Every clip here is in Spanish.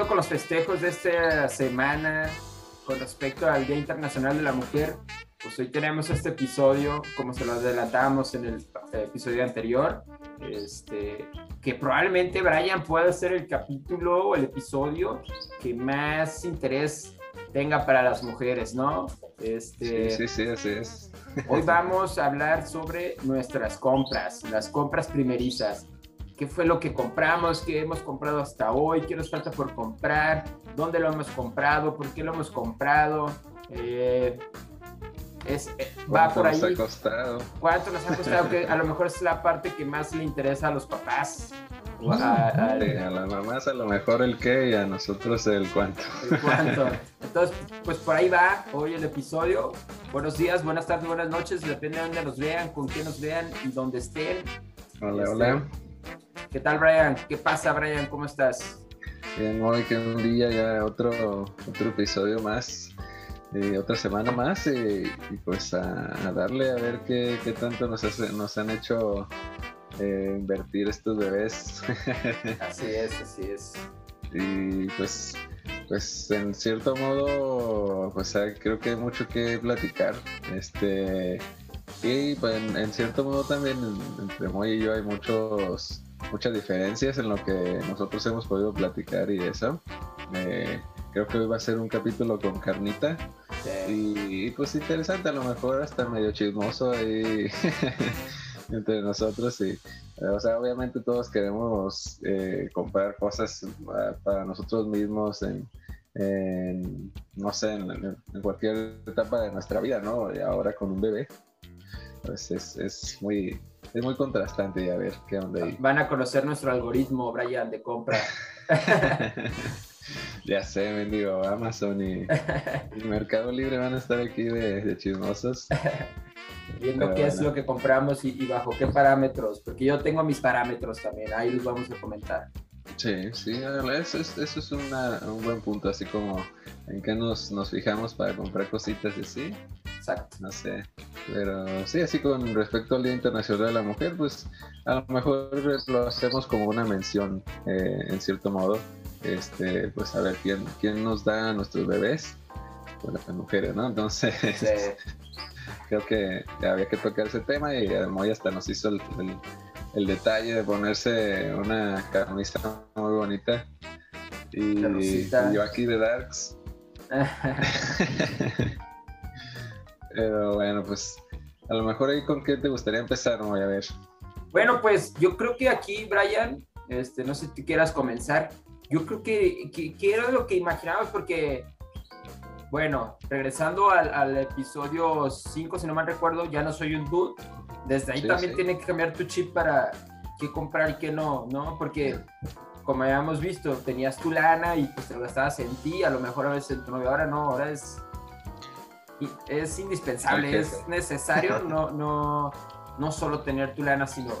siguiendo con los festejos de esta semana con respecto al Día Internacional de la Mujer, pues hoy tenemos este episodio, como se lo adelantamos en el episodio anterior, este, que probablemente Brian pueda ser el capítulo o el episodio que más interés tenga para las mujeres, ¿no? Este, sí, sí, sí, así es. Hoy vamos a hablar sobre nuestras compras, las compras primerizas. ¿Qué fue lo que compramos? ¿Qué hemos comprado hasta hoy? ¿Qué nos falta por comprar? ¿Dónde lo hemos comprado? ¿Por qué lo hemos comprado? Eh, es, eh, va por ahí. ¿Cuánto nos ha costado? ¿Cuánto nos ha costado? que a lo mejor es la parte que más le interesa a los papás. A, a, las mamás a lo mejor el qué y a nosotros el cuánto. El cuánto. Entonces, pues por ahí va hoy el episodio. Buenos días, buenas tardes, buenas noches, depende de dónde nos vean, con quién nos vean y dónde estén. Hola, este, hola. ¿Qué tal, Brian? ¿Qué pasa, Brian? ¿Cómo estás? Bien, hoy que un día ya otro, otro episodio más otra semana más y, pues a, darle a ver qué, qué tanto nos, nos han hecho eh, invertir estos bebés. Así es, así es. Y pues, pues en cierto modo, pues creo que hay mucho que platicar. Este, y pues en, cierto modo también entre Moy y yo hay muchos, muchas diferencias en lo que nosotros hemos podido platicar y eso. Eh, creo que hoy va a ser un capítulo con carnita. Y, pues interesante, a lo mejor hasta medio chismoso ahí entre nosotros. Y, o sea, obviamente todos queremos eh, comprar cosas para nosotros mismos en, no sé, en, cualquier etapa de nuestra vida, ¿no? Y ahora con un bebé. Pues es, es muy, es muy contrastante y a ver qué onda ahí. Van a conocer nuestro algoritmo, Brian, de compra. Ya sé, mendigo, Amazon y, Mercado Libre van a estar aquí de, chismosos. Viendo qué es lo que compramos y, bajo qué parámetros, porque yo tengo mis parámetros también, ahí los vamos a comentar. Sí, sí, eso es, eso es un buen punto, así como en qué nos, nos fijamos para comprar cositas y así. Exacto. No sé, pero sí, así con respecto al Día Internacional de la Mujer, pues a lo mejor lo hacemos como una mención, eh, en cierto modo, este, pues a ver quién, quién nos da a nuestros bebés, pues las mujeres, ¿no? Entonces, creo que había que tocar ese tema y Moy hasta nos hizo el, el, detalle de ponerse una camisa muy bonita. Y, yo aquí de Darks. Pero bueno, pues a lo mejor ahí con qué te gustaría empezar, voy a ver. Bueno, pues yo creo que aquí, Brian, este, no sé si quieras comenzar yo creo que, que, era lo que imaginabas porque, bueno, regresando al, episodio 5, si no mal recuerdo, ya no soy un dude. Desde ahí también tiene que cambiar tu chip para qué comprar y qué no, ¿no? Porque, como habíamos visto, tenías tu lana y pues te lo gastabas en ti, a lo mejor a veces en tu novio, ahora no, ahora es, es indispensable, es necesario no, no, no solo tener tu lana, sino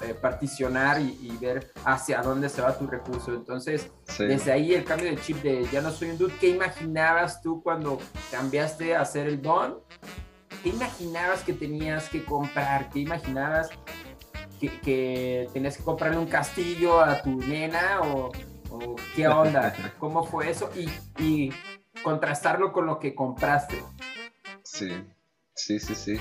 eh, particionar y, ver hacia dónde se va tu recurso. Entonces, desde ahí el cambio de chip de ya no soy un dude, ¿qué imaginabas tú cuando cambiaste a hacer el don? ¿Qué imaginabas que tenías que comprar? ¿Qué imaginabas que, tenías que comprarle un castillo a tu nena? ¿O, qué onda? ¿Cómo fue eso? Y, y contrastarlo con lo que compraste. Sí, sí, sí, sí.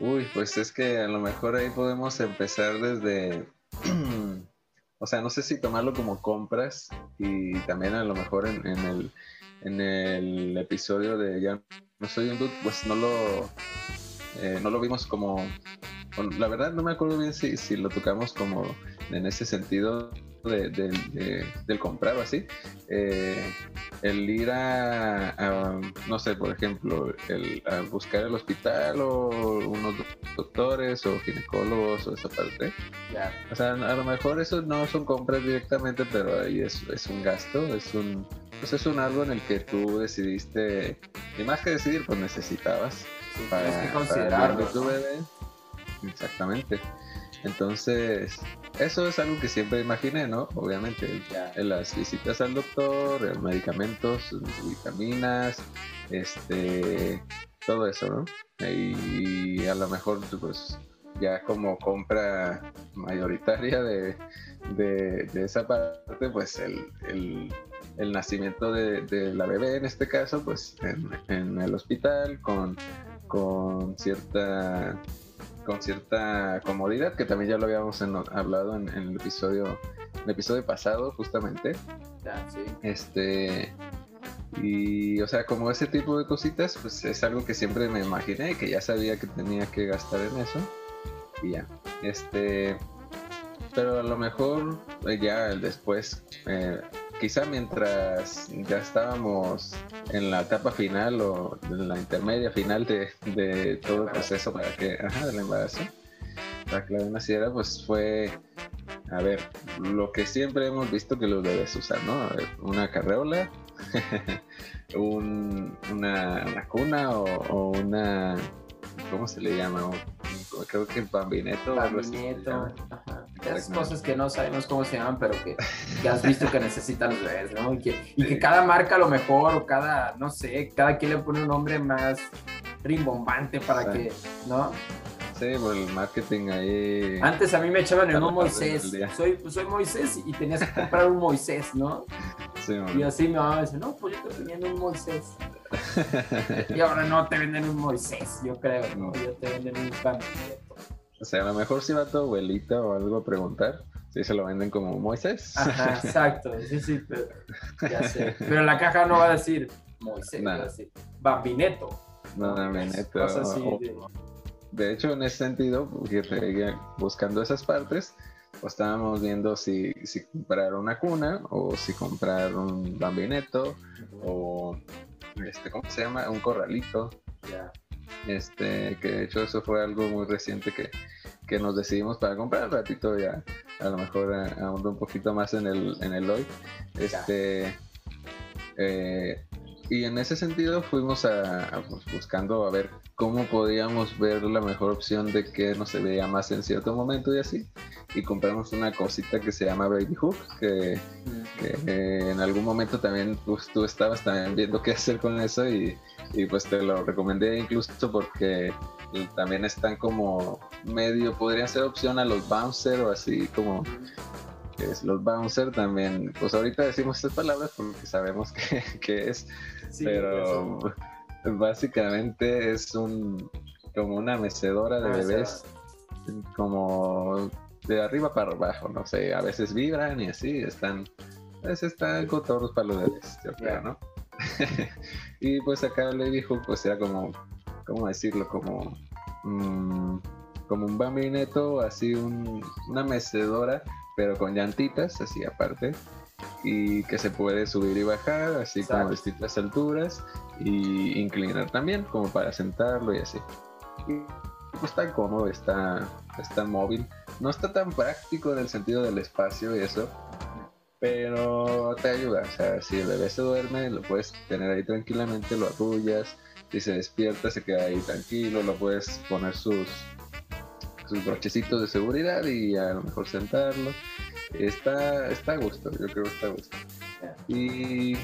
Uy, pues es que a lo mejor ahí podemos empezar desde, o sea, no sé si tomarlo como compras y también a lo mejor en, el, en el episodio de Ya no soy un dude, pues no lo, eh, no lo vimos como, la verdad no me acuerdo bien si, si lo tocamos como en ese sentido de, del comprar o así, eh, el ir a, no sé, por ejemplo, el a buscar el hospital o unos doctores o ginecólogos o esa parte. O sea, a lo mejor eso no son compras directamente, pero ahí es, es un gasto, es un, pues es un algo en el que tú decidiste, y más que decidir, pues necesitabas. para, que considerarlo. tu bebé. Exactamente. Entonces, eso es algo que siempre imaginé, ¿no? Obviamente, en las visitas al doctor, medicamentos, vitaminas, este, todo eso, ¿no? Y a lo mejor, pues, ya como compra mayoritaria de, esa parte, pues el, el nacimiento de, de, la bebé en este caso, pues en, en el hospital con, con cierta con cierta comodidad, que también ya lo habíamos hablado en, el episodio, el episodio pasado, justamente. sí. Este, y, o sea, como ese tipo de cositas, pues es algo que siempre me imaginé, que ya sabía que tenía que gastar en eso. Y ya. Este, pero a lo mejor eh, ya después, eh, quizá mientras ya estábamos en la etapa final o en la intermedia final de, todo el proceso para que, ajá, del embarazo, para que la naciera, pues fue, a ver, lo que siempre hemos visto que los bebés usan, ¿no? una carreola, un, una, cuna o, una, ¿cómo se le llama? creo que el bambineto. Bambineto, Esas cosas que no sabemos cómo se llaman, pero que, que has visto que necesitan los bebés, ¿no? Y que, y que cada marca a lo mejor, o cada, no sé, cada quien le pone un nombre más rimbombante para que, ¿no? Sí, por el marketing ahí. Antes a mí me echaban en un Moisés. Soy, soy Moisés y tenías que comprar un Moisés, ¿no? Sí, y así mi mamá me dice, no, pues yo te vendiendo un Moisés. y ahora no te venden un Moisés, yo creo, ¿no? Yo te venden un Bambineto. O sea, a lo mejor si va tu abuelita o algo a preguntar, si se lo venden como Moisés. Ajá, exacto, sí, sí, pero ya sé. Pero en la caja no va a decir Moisés, va a decir Bambineto. No, Bambineto. así de... hecho, en ese sentido, buscando esas partes, pues estábamos viendo si, si comprar una cuna o si comprar un bambineto o este, ¿cómo se llama? Un corralito. Este, que de hecho eso fue algo muy reciente que, que nos decidimos para comprar. ratito ya a lo mejor ahondo un poquito más en el, en el hoy. Este, eh, y en ese sentido fuimos a, pues, buscando a ver cómo podíamos ver la mejor opción de que nos se veía más en cierto momento y así. Y compramos una cosita que se llama Baby Hook, que, en algún momento también pues, tú estabas también viendo qué hacer con eso y, y pues te lo recomendé incluso porque también están como medio, podrían ser opción a los bouncer o así como es los bouncer también, pues ahorita decimos estas palabras porque sabemos que, es, pero básicamente es un como una mecedora de bebés, como de arriba para abajo, no sé, a veces vibran y así, están, a veces están cotorros para los bebés, yo creo, ¿no? y pues acá le dijo, pues era como, ¿cómo decirlo? Como, mm, como un bambineto, así una mecedora pero con llantitas, así aparte, y que se puede subir y bajar, así como distintas alturas, y inclinar también, como para sentarlo y así. Y pues está cómodo, está, está móvil. No está tan práctico en el sentido del espacio y eso, pero te ayuda. O sea, si el bebé se duerme, lo puedes tener ahí tranquilamente, lo arrullas. Si se despierta, se queda ahí tranquilo, lo puedes poner sus sus brochecitos de seguridad y a lo mejor sentarlo. Está, está a gusto, yo creo que está a gusto. Y,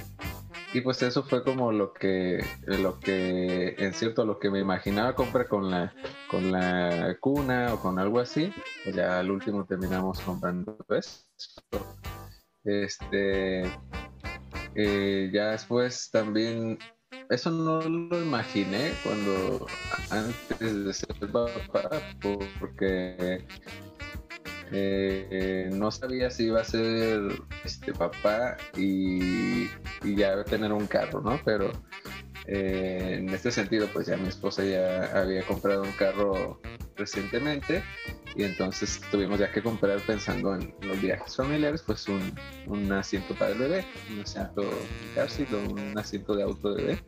y pues eso fue como lo que, lo que, en cierto, lo que me imaginaba comprar con la, con la cuna o con algo así. Pues ya al último terminamos comprando esto. Este, eh, ya después también eso no lo imaginé cuando antes de ser papá, porque eh, no sabía si iba a ser este papá y, y ya tener un carro, ¿no? Pero eh, en este sentido, pues ya mi esposa ya había comprado un carro recientemente y entonces tuvimos ya que comprar pensando en los viajes familiares, pues un, asiento para el bebé, un asiento un asiento de auto bebé.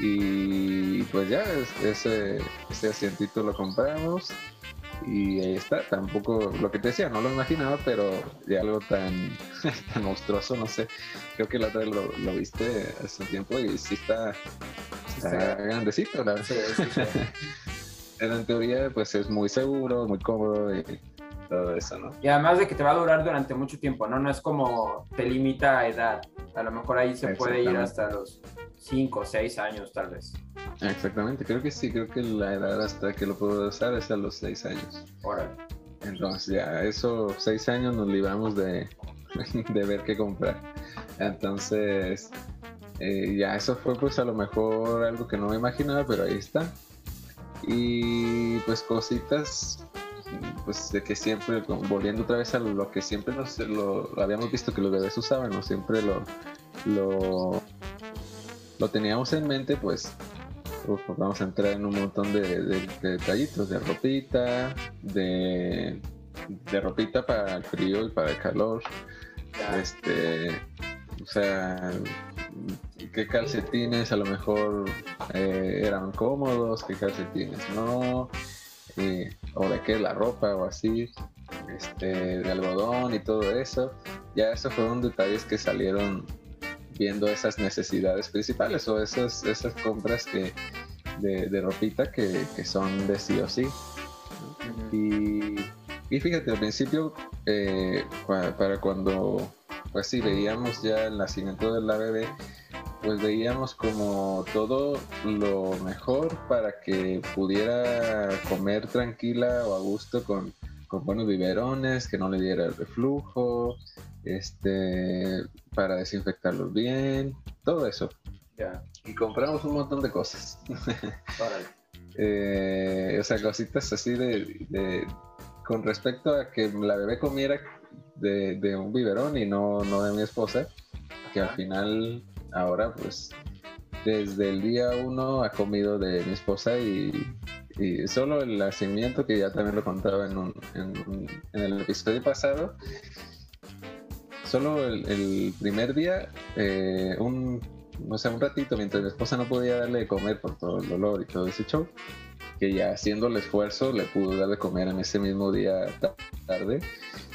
Y pues ya ese, ese asientito lo compramos y ahí está, tampoco lo que te decía, no lo imaginaba, pero de algo tan, tan monstruoso, no sé. Creo que la otra vez lo, viste hace un tiempo y sí está, grandecito, la verdad. en teoría, pues es muy seguro, muy cómodo y todo eso, ¿no? Y además de que te va a durar durante mucho tiempo, ¿no? No es como te limita a edad. A lo mejor ahí se puede ir hasta los 5 o 6 años, tal vez. Exactamente, creo que sí, creo que la edad hasta que lo puedo usar es a los 6 años. Órale. Entonces ya, esos 6 años nos libramos de, de ver qué comprar. Entonces, eh, ya eso fue pues a lo mejor algo que no me imaginaba, pero ahí está. Y pues cositas, pues de que siempre, volviendo otra vez a lo que siempre nos, lo, habíamos visto que los bebés usaban, ¿no? Siempre lo, lo, lo teníamos en mente, pues vamos a entrar en un montón de, de, detallitos, de ropita, de, de, ropita para el frío y para el calor. Este, o sea, qué calcetines a lo mejor eh, eran cómodos, qué calcetines no, o de qué la ropa o así, este, de algodón y todo eso. Ya eso fueron detalles que salieron viendo esas necesidades principales o esas, esas compras que, de, ropita que, son de sí o sí. Y, y fíjate, al principio, eh, para, cuando pues sí veíamos ya el nacimiento de la bebé, pues veíamos como todo lo mejor para que pudiera comer tranquila o a gusto con, con buenos biberones, que no le diera el reflujo, este, para desinfectarlos bien, todo eso. Y compramos un montón de cosas. Eh, o sea, cositas así de, con respecto a que la bebé comiera de, un biberón y no, no de mi esposa, que al final ahora pues desde el día uno ha comido de mi esposa y, solo el nacimiento, que ya también lo contaba en, en, el episodio pasado, solo el, primer día, eh, un, o sea, un ratito, mientras mi esposa no podía darle de comer por todo el dolor y todo ese show, que ya haciendo el esfuerzo le pudo dar de comer en ese mismo día tarde.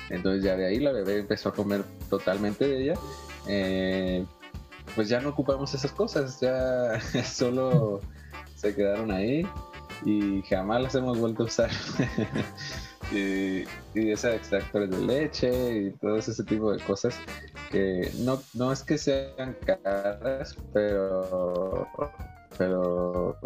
Entonces ya de ahí la bebé empezó a comer totalmente de ella. Eh, pues ya no ocupamos esas cosas, ya solo se quedaron ahí y jamás las hemos vuelto a usar. y, y esos extractores de leche y todo ese tipo de cosas que no, no es que sean caras, pero, pero,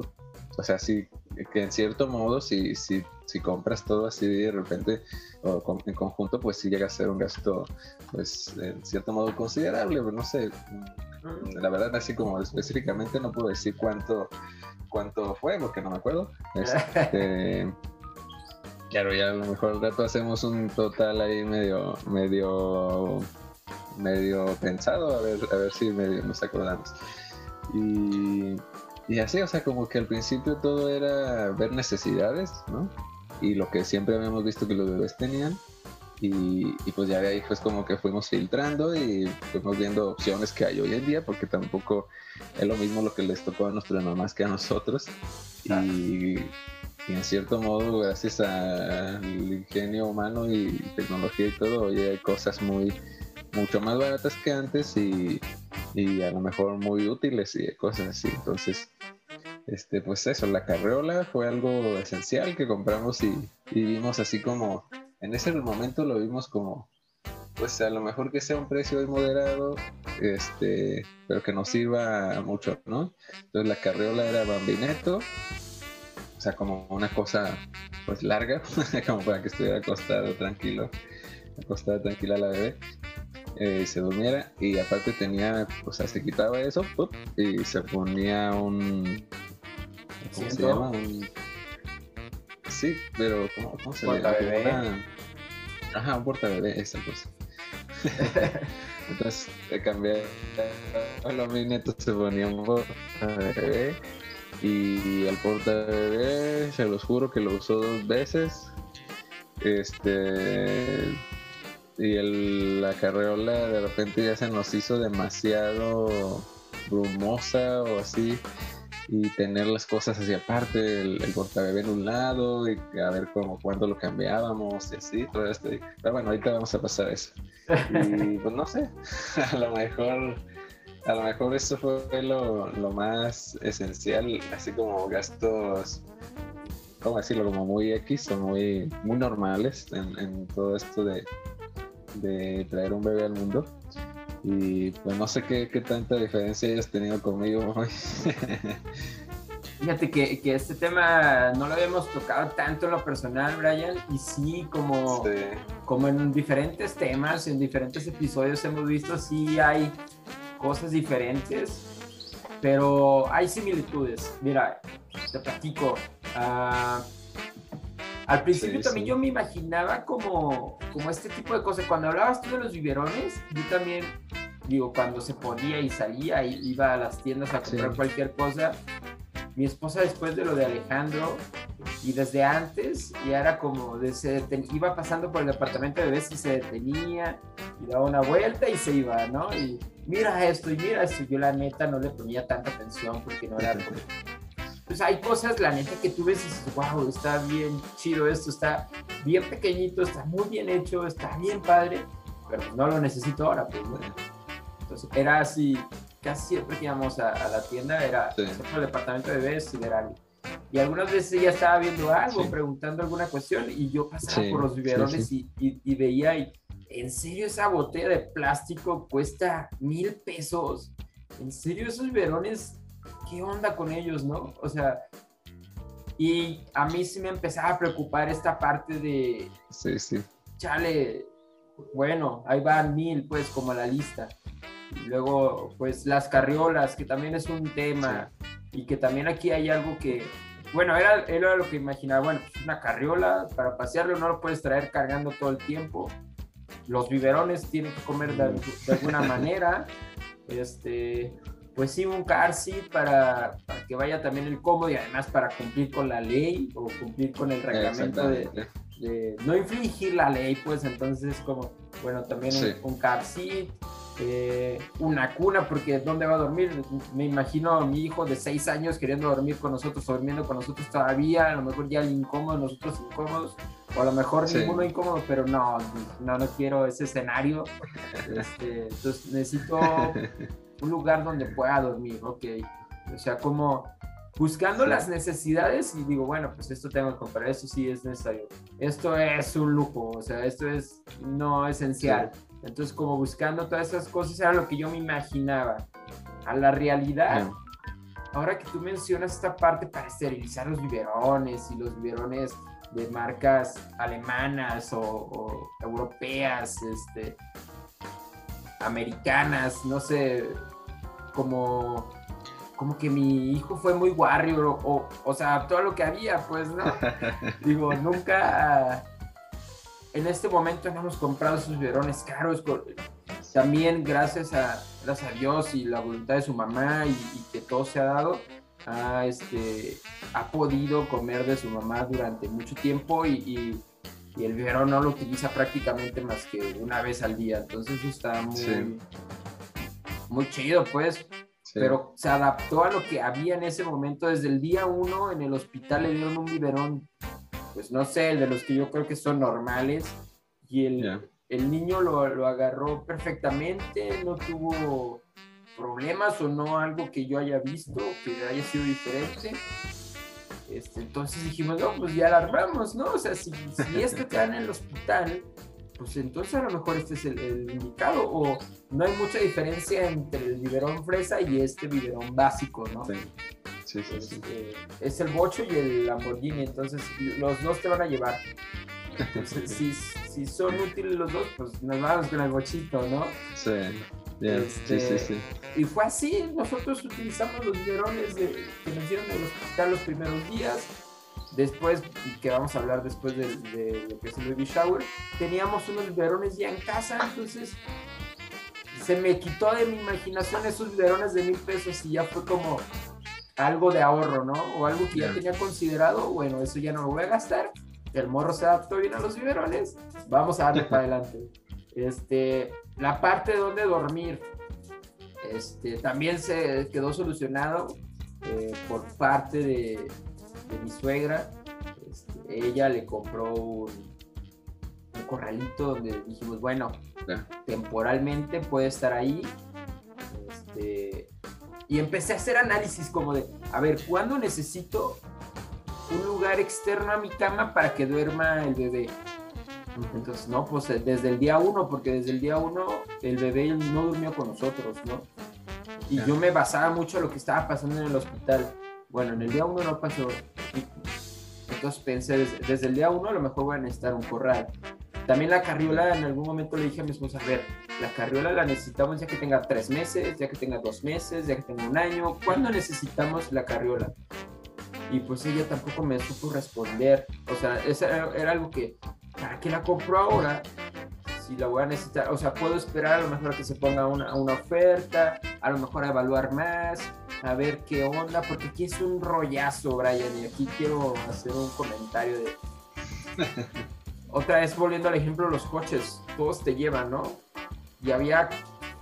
o sea, sí, que en cierto modo, si, si, si compras todo así de repente o en conjunto, pues sí llega a ser un gasto, pues, en cierto modo considerable, pero no sé, la verdad, así como específicamente no puedo decir cuánto, cuánto fue, porque no me acuerdo. Este, claro, ya a lo mejor al rato hacemos un total ahí medio, medio medio pensado, a ver, a ver si medio nos acordamos. Y, y así, o sea, como que al principio todo era ver necesidades, ¿no? Y lo que siempre habíamos visto que los bebés tenían. Y, y, pues ya de ahí pues como que fuimos filtrando y fuimos viendo opciones que hay hoy en día porque tampoco es lo mismo lo que les tocó a nuestras mamás que a nosotros y, y en cierto modo gracias al ingenio humano y tecnología y todo hoy hay cosas muy mucho más baratas que antes y, a lo mejor muy útiles y cosas así. Entonces, este, pues eso, la carreola fue algo esencial que compramos y, vimos así como, en ese momento lo vimos como, pues a lo mejor que sea un precio moderado, este, pero que nos sirva mucho, ¿no? Entonces la carreola era bambineto, o sea, como una cosa pues larga, como para que estuviera acostado tranquilo, acostada tranquila la bebé eh, se durmiera y aparte tenía, o sea, se quitaba eso y se ponía un... ¿Cómo se llama? Un... Sí, pero ¿cómo, cómo se llama? Una... Ajá, un porta bebé, esa cosa. Entonces, cambié los mis netos se ponía un porta bebé y el porta bebé, se los juro que lo usó dos veces. Este y el, la carreola de repente ya se nos hizo demasiado brumosa o así y tener las cosas hacia aparte, el, el portabebé en un lado y a ver cómo cuándo lo cambiábamos y así, todo esto. Pero bueno, ahorita vamos a pasar eso. Y pues no sé, a lo mejor, a lo mejor eso fue lo, lo más esencial, así como gastos, ¿cómo decirlo? Como muy X o muy, muy normales en, en todo esto de, de traer un bebé al mundo. Y pues no sé qué, qué tanta diferencia hayas tenido conmigo hoy. Fíjate que, que, este tema no lo habíamos tocado tanto en lo personal, Brian, y sí, como, como en diferentes temas, en diferentes episodios hemos visto, sí hay cosas diferentes, pero hay similitudes. Mira, te platico. ah, al principio Sí, también sí. yo me imaginaba como, como este tipo de cosas. Cuando hablabas tú de los biberones, yo también, digo, cuando se ponía y salía y iba a las tiendas a comprar Sí. cualquier cosa, mi esposa después de lo de Alejandro y desde antes ya era como de se deten- iba pasando por el departamento de bebés y se detenía y daba una vuelta y se iba, ¿no? Y mira esto y mira esto. Yo la neta no le ponía tanta atención porque no era como- pues hay cosas, la neta, que tú ves y dices, wow, está bien chido esto, está bien pequeñito, está muy bien hecho, está bien padre, pero no lo necesito ahora, pues, ¿no? Entonces, era así, casi siempre que íbamos a, a la tienda, era Sí. el departamento de bebés algo. Y algunas veces ella estaba viendo algo, Sí. preguntando alguna cuestión, y yo pasaba Sí, por los biberones. Y, y- y veía, y, ¿en serio esa botella de plástico cuesta mil pesos? ¿En serio esos biberones qué onda con ellos, no? O sea, y a mí sí me empezaba a preocupar esta parte de, Sí, sí. chale, bueno, ahí van mil, pues, como la lista. Y luego, pues, las carriolas, que también es un tema, y que también aquí hay algo que, bueno, era, era lo que imaginaba, bueno, pues una carriola para pasearlo, no lo puedes traer cargando todo el tiempo. Los biberones tienen que comer de, de alguna manera. Este, pues sí, un car seat para, para que vaya también el cómodo y además para cumplir con la ley o cumplir con el reglamento de, no infringir la ley, pues entonces como, bueno, también Sí. un, un car seat, eh, una cuna, porque ¿dónde va a dormir? Me imagino a mi hijo de seis años queriendo dormir con nosotros, durmiendo con nosotros todavía, a lo mejor ya el incómodo, nosotros incómodos, o a lo mejor Sí. ninguno incómodo, pero no, no, no quiero ese escenario. Este, entonces necesito un lugar donde pueda dormir, ok. O sea, como buscando Sí. las necesidades y digo, bueno, pues esto tengo que comprar, eso sí es necesario. Esto es un lujo, o sea, esto es no esencial. Entonces, como buscando todas esas cosas era lo que yo me imaginaba. A la realidad, ahora que tú mencionas esta parte para esterilizar los biberones y los biberones de marcas alemanas o, o europeas, este, americanas, no sé, como, como que mi hijo fue muy warrior o, o, o sea, todo lo que había, pues, ¿no? Digo, nunca en este momento no hemos comprado esos biberones caros. También gracias a, gracias a Dios y la voluntad de su mamá y, y que todo se ha dado, ha, este, ha podido comer de su mamá durante mucho tiempo y, y- y el biberón no lo utiliza prácticamente más que una vez al día. Entonces está muy, Sí. muy chido, pues Sí. pero se adaptó a lo que había en ese momento. Desde el día uno en el hospital le dieron un biberón, pues no sé, el de los que yo creo que son normales, y el, el niño lo, lo agarró perfectamente, no tuvo problemas o no algo que yo haya visto que haya sido diferente. Este, entonces dijimos, no, pues ya la armamos, ¿no? O sea, si, si este te dan en el hospital, pues entonces a lo mejor este es el, el indicado, o no hay mucha diferencia entre el biberón fresa y este biberón básico, ¿no? Sí. Sí, sí, sí. Este, es el bocho y el Lamborghini, entonces los dos te van a llevar. Entonces, si, si son útiles los dos, pues nos vamos con el bochito, ¿no? Sí. Este, Sí, sí, sí. Y fue así, nosotros utilizamos los biberones de, que nos dieron en el hospital los primeros días. Después, que vamos a hablar después de, de lo que es el baby shower, teníamos unos biberones ya en casa, entonces se me quitó de mi imaginación esos biberones de mil pesos y ya fue como algo de ahorro, ¿no? O algo que ya Ya. tenía considerado, bueno, eso ya no lo voy a gastar, el morro se adaptó bien a los biberones, vamos a darle para adelante. Este, la parte de donde dormir, este, también se quedó solucionado eh, por parte de, de mi suegra. Este, ella le compró un, un corralito donde dijimos, bueno, temporalmente puede estar ahí. Este, y empecé a hacer análisis como de, a ver, ¿cuándo necesito un lugar externo a mi cama para que duerma el bebé? Entonces, no, pues eh, desde el día uno, porque desde el día uno el bebé no durmió con nosotros, ¿no? Y yo me basaba mucho en lo que estaba pasando en el hospital. Bueno, en el día uno no pasó. Entonces pensé, desde, desde el día uno a lo mejor voy a necesitar un corral. También la carriola, en algún momento le dije a mi esposa, a ver, la carriola la necesitamos ya que tenga tres meses, ya que tenga dos meses, ya que tenga un año. ¿Cuándo necesitamos la carriola? Y pues ella tampoco me supo responder. O sea, eso era, algo que, ¿para qué la compro ahora? Si la voy a necesitar, o sea, puedo esperar a lo mejor a que se ponga una, una oferta, a lo mejor a evaluar más, a ver qué onda, porque aquí es un rollazo, Brian, y aquí quiero hacer un comentario de Otra vez volviendo al ejemplo de los coches, todos te llevan, ¿no? Y había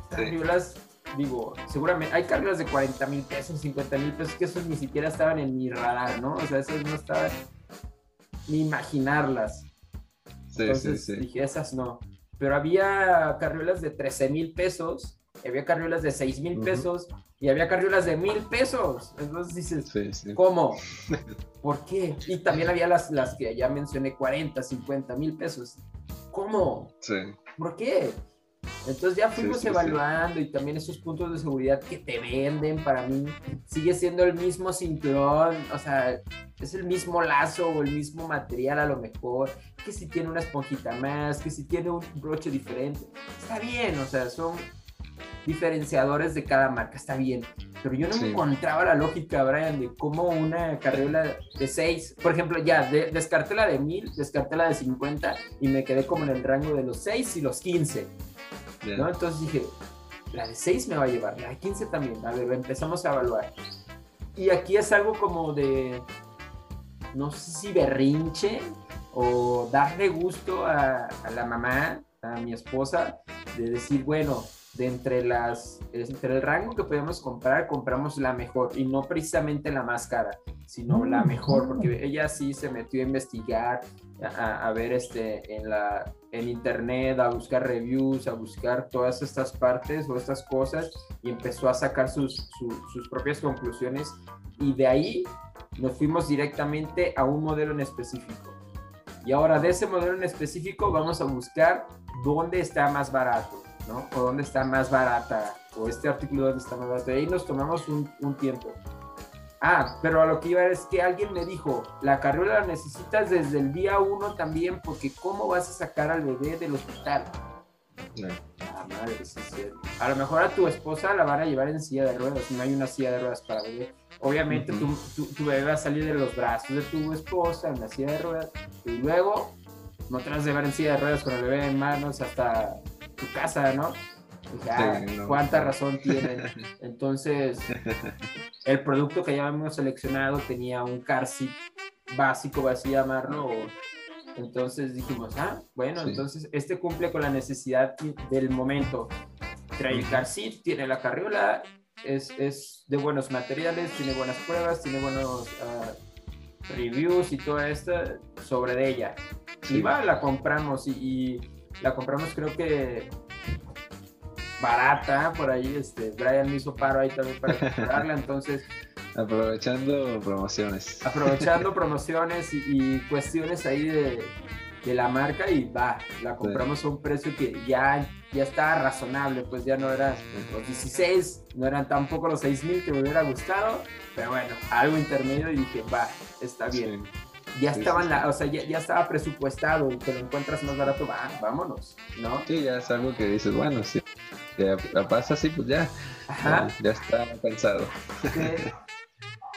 carriolas, digo, seguramente hay carriolas de 40 mil pesos, 50 mil pesos, que esos ni siquiera estaban en mi radar, ¿no? O sea, esas no estaban ni imaginarlas. Sí, Entonces sí, dije, esas no. Pero había carriolas de 13 mil pesos, había carriolas de 6 mil pesos, y había carriolas de mil pesos. Entonces dices, ¿cómo? ¿Por qué? Y también había las, las que ya mencioné, 40, 50 mil pesos. ¿Cómo? Sí. ¿Por qué? Entonces ya fuimos evaluando y también esos puntos de seguridad que te venden para mí sigue siendo el mismo cinturón, o sea, es el mismo lazo o el mismo material a lo mejor, que si tiene una esponjita más, que si tiene un broche diferente, está bien, o sea, son diferenciadores de cada marca, está bien. Pero yo no encontraba la lógica, Brian, de cómo una carriola de 6, por ejemplo, ya descarté la de 1000, descarté la de 50 y me quedé como en el rango de los 6 y los 15. ¿No? Entonces dije, la de 6 me va a llevar, la de 15 también. A ver, empezamos a evaluar. Y aquí es algo como de, no sé si berrinche o darle gusto a, a la mamá, a mi esposa, de decir, bueno, de entre las entre el rango que podemos comprar compramos la mejor y no precisamente la más cara sino la mm, mejor porque ella sí se metió a investigar a, ver este en la en internet a buscar reviews a buscar todas estas partes o estas cosas y empezó a sacar sus, sus propias conclusiones y de ahí nos fuimos directamente a un modelo en específico y ahora de ese modelo en específico vamos a buscar dónde está más barato ¿no? O dónde está más barata, o este artículo dónde está más barato. Y ahí nos tomamos un, un tiempo. Ah, pero a lo que iba es que alguien me dijo, la carriola la necesitas desde el día uno también, porque ¿cómo vas a sacar al bebé del hospital? Ah, madre, sí, A lo mejor a tu esposa la van a llevar en silla de ruedas, no hay una silla de ruedas para bebé. Obviamente tu, tu, bebé va a salir de los brazos de tu esposa en la silla de ruedas y luego no te vas a llevar en silla de ruedas con el bebé en manos hasta tu casa, ¿no? Ya, cuánta razón tienen. Entonces, el producto que ya hemos seleccionado tenía un car seat básico, así llamarlo. Entonces dijimos, ah, bueno, entonces este cumple con la necesidad del momento. Trae el car seat, tiene la carriola, es, es, de buenos materiales, tiene buenas pruebas, tiene buenos ah, reviews y todo esto sobre de ella. Y va, la compramos y la compramos creo que barata por ahí, este, Brian me hizo paro ahí también para comprarla, entonces... Aprovechando promociones. Aprovechando promociones y, cuestiones ahí de, de, la marca y va, la compramos a un precio que ya, ya estaba razonable, pues ya no eran los 16, no eran tampoco los 6 mil que me hubiera gustado, pero bueno, algo intermedio y dije, va, está bien ya estaban, la, o sea, ya, estaba presupuestado y te lo encuentras más barato, va, vámonos, ¿no? Sí, ya es algo que dices, bueno, sí, ya pasa así, pues ya, ya, está pensado.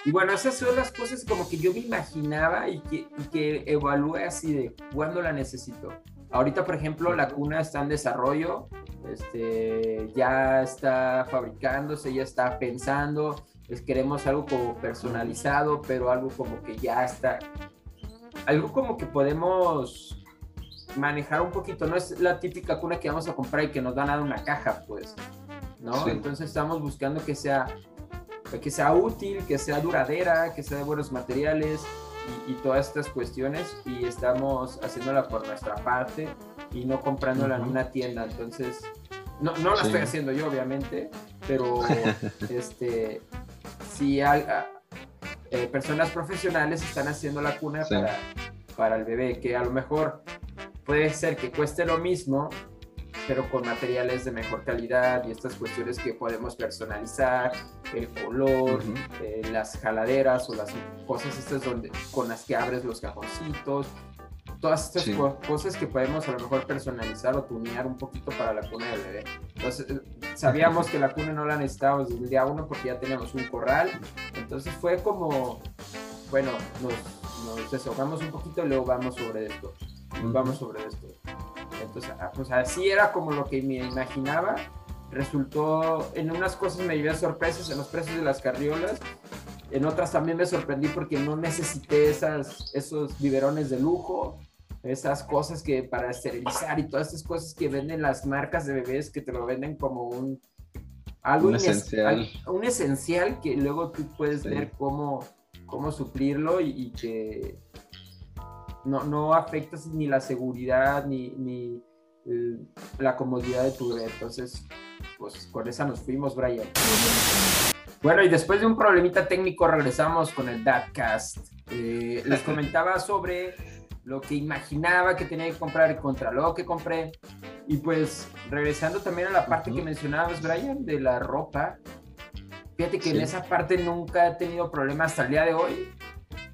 Y bueno, esas son las cosas como que yo me imaginaba y que, y que evalué así de cuándo la necesito. Ahorita, por ejemplo, la cuna está en desarrollo, este, ya está fabricándose, ya está pensando, pues queremos algo como personalizado, pero algo como que ya está algo como que podemos manejar un poquito, no es la típica cuna que vamos a comprar y que nos dan a una caja, pues, ¿no? Entonces estamos buscando que sea, que sea útil, que sea duradera, que sea de buenos materiales y, todas estas cuestiones y estamos haciéndola por nuestra parte y no comprándola en una tienda, entonces, no, no la estoy haciendo yo, obviamente, pero este, si hay, eh, personas profesionales están haciendo la cuna para, para el bebé, que a lo mejor puede ser que cueste lo mismo, pero con materiales de mejor calidad y estas cuestiones que podemos personalizar, el color, eh, las jaladeras o las cosas estas donde, con las que abres los cajoncitos, todas estas cosas que podemos a lo mejor personalizar o tunear un poquito para la cuna del bebé. Entonces, eh, sabíamos que la cuna no la necesitábamos desde el día uno porque ya teníamos un corral. Entonces fue como, bueno, nos, nos desahogamos un poquito y luego vamos sobre esto. Vamos sobre esto. Entonces, ah, pues así era como lo que me imaginaba. Resultó, en unas cosas me llevé sorpresas en los precios de las carriolas en otras también me sorprendí porque no necesité esas, esos biberones de lujo, esas cosas que para esterilizar y todas esas cosas que venden las marcas de bebés que te lo venden como un algo un esencial, un esencial que luego tú puedes ver cómo, cómo suplirlo y, que no, no afectas ni la seguridad ni, ni la comodidad de tu bebé. Entonces, pues con esa nos fuimos, Brian. Bueno, y después de un problemita técnico regresamos con el Dadcast. Eh, les comentaba sobre lo que imaginaba que tenía que comprar y contra lo que compré. Y pues regresando también a la parte que mencionabas, Brian, de la ropa. Fíjate que en esa parte nunca he tenido problemas hasta el día de hoy.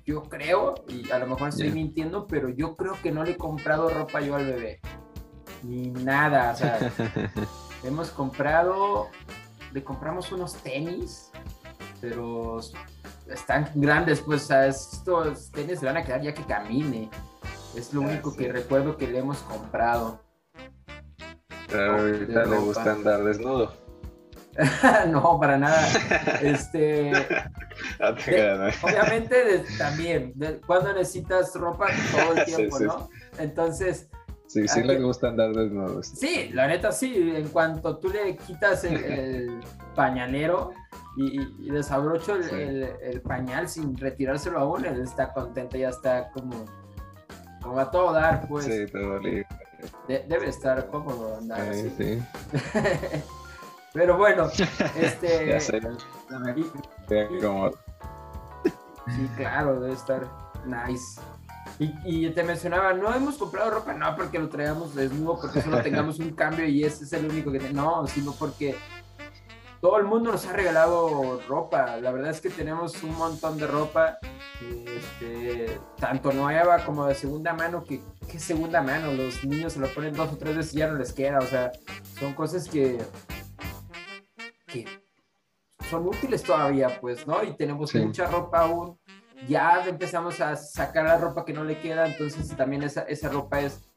Yo creo, y a lo mejor estoy mintiendo, pero yo creo que no le he comprado ropa yo al bebé. Ni nada. O sea, hemos comprado le compramos unos tenis, pero están grandes, pues estos tenis le van a quedar ya que camine. Es lo único que recuerdo que le hemos comprado. Pero ahorita le gusta andar desnudo. no, para nada. Este, obviamente también, cuando necesitas ropa todo el tiempo, ¿no? Entonces, Sí, sí le gusta andar desnudo. Sí, la neta sí. En cuanto tú le quitas el, pañalero y, desabrocho el, pañal sin retirárselo aún, él está contento, ya está como, como a todo dar, pues. Sí, todo libre. debe estar cómodo andar así. Sí. Pero bueno, este. ya sé. sí, claro, debe estar nice. Y, te mencionaba, no hemos comprado ropa, no porque lo traigamos desnudo, porque solo tengamos un cambio y ese es el único que no, sino porque todo el mundo nos ha regalado ropa. La verdad es que tenemos un montón de ropa, este, tanto nueva como de segunda mano, que ¿qué segunda mano? Los niños se lo ponen dos o tres veces y ya no les queda. O sea, son cosas que, que son útiles todavía, pues, ¿no? Y tenemos mucha ropa aún ya empezamos a sacar la ropa que no le queda, entonces también esa, esa ropa es,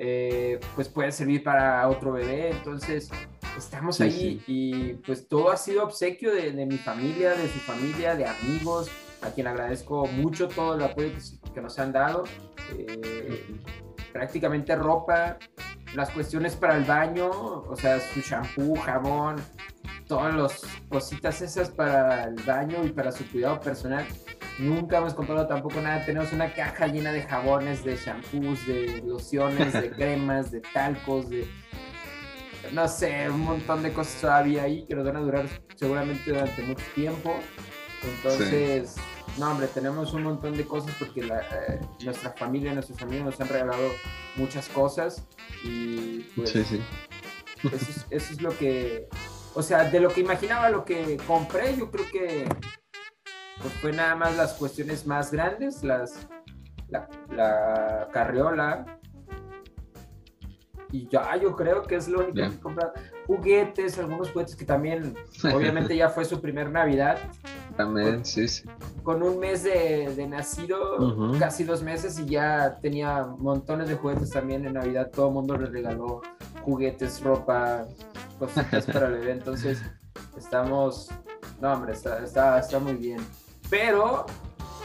eh, pues puede servir para otro bebé, entonces estamos ahí y pues todo ha sido obsequio de, de, mi familia, de su familia, de amigos, a quien agradezco mucho todo el apoyo que, nos han dado, eh, prácticamente ropa, las cuestiones para el baño, o sea, su shampoo, jabón, todas las cositas esas para el baño y para su cuidado personal Nunca hemos comprado tampoco nada. Tenemos una caja llena de jabones, de shampoos, de lociones, de cremas, de talcos, de no sé, un montón de cosas todavía ahí que nos van a durar seguramente durante mucho tiempo. Entonces, no, hombre, tenemos un montón de cosas porque eh, nuestra familia, nuestros amigos nos han regalado muchas cosas y pues sí, sí. Eso, eso es lo que, o sea, de lo que imaginaba, lo que compré, yo creo que pues fue nada más las cuestiones más grandes, las, la, carriola. Y ya, yo creo que es lo único que he comprado. Juguetes, algunos juguetes que también, obviamente ya fue su primer Navidad. También, sí, sí. Con un mes de, nacido, casi dos meses, y ya tenía montones de juguetes también en Navidad. Todo el mundo le regaló juguetes, ropa, cositas para el bebé. Entonces, estamos, no, hombre, está, está, está muy bien. Pero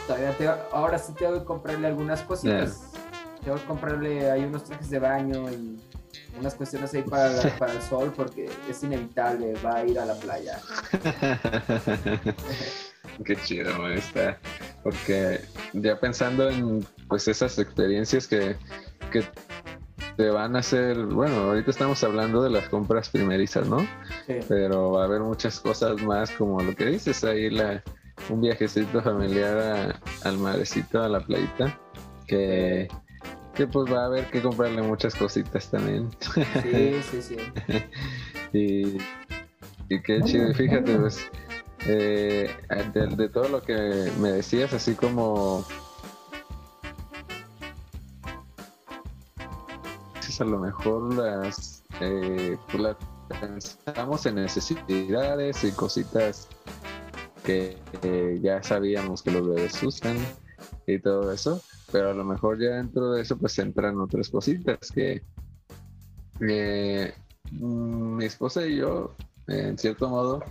todavía ahora sí tengo que comprarle algunas cositas. Tengo que comprarle hay unos trajes de baño y unas cuestiones ahí para, para el sol porque es inevitable, va a ir a la playa. Qué chido está. Porque ya pensando en pues esas experiencias que, que te van a hacer, bueno, ahorita estamos hablando de las compras primerizas, ¿no? Sí. Pero va a haber muchas cosas más como lo que dices ahí, la, un viajecito familiar al marecito, a la playita, que, que pues va a haber que comprarle muchas cositas también. Sí, sí, sí. y, y qué chido, fíjate, pues, eh, de, todo lo que me decías, así como veces a lo mejor las, eh, pues pensamos en necesidades y cositas que ya sabíamos que los bebés usan y todo eso, pero a lo mejor ya dentro de eso pues entran otras cositas que mm, mi esposa y yo, en cierto modo,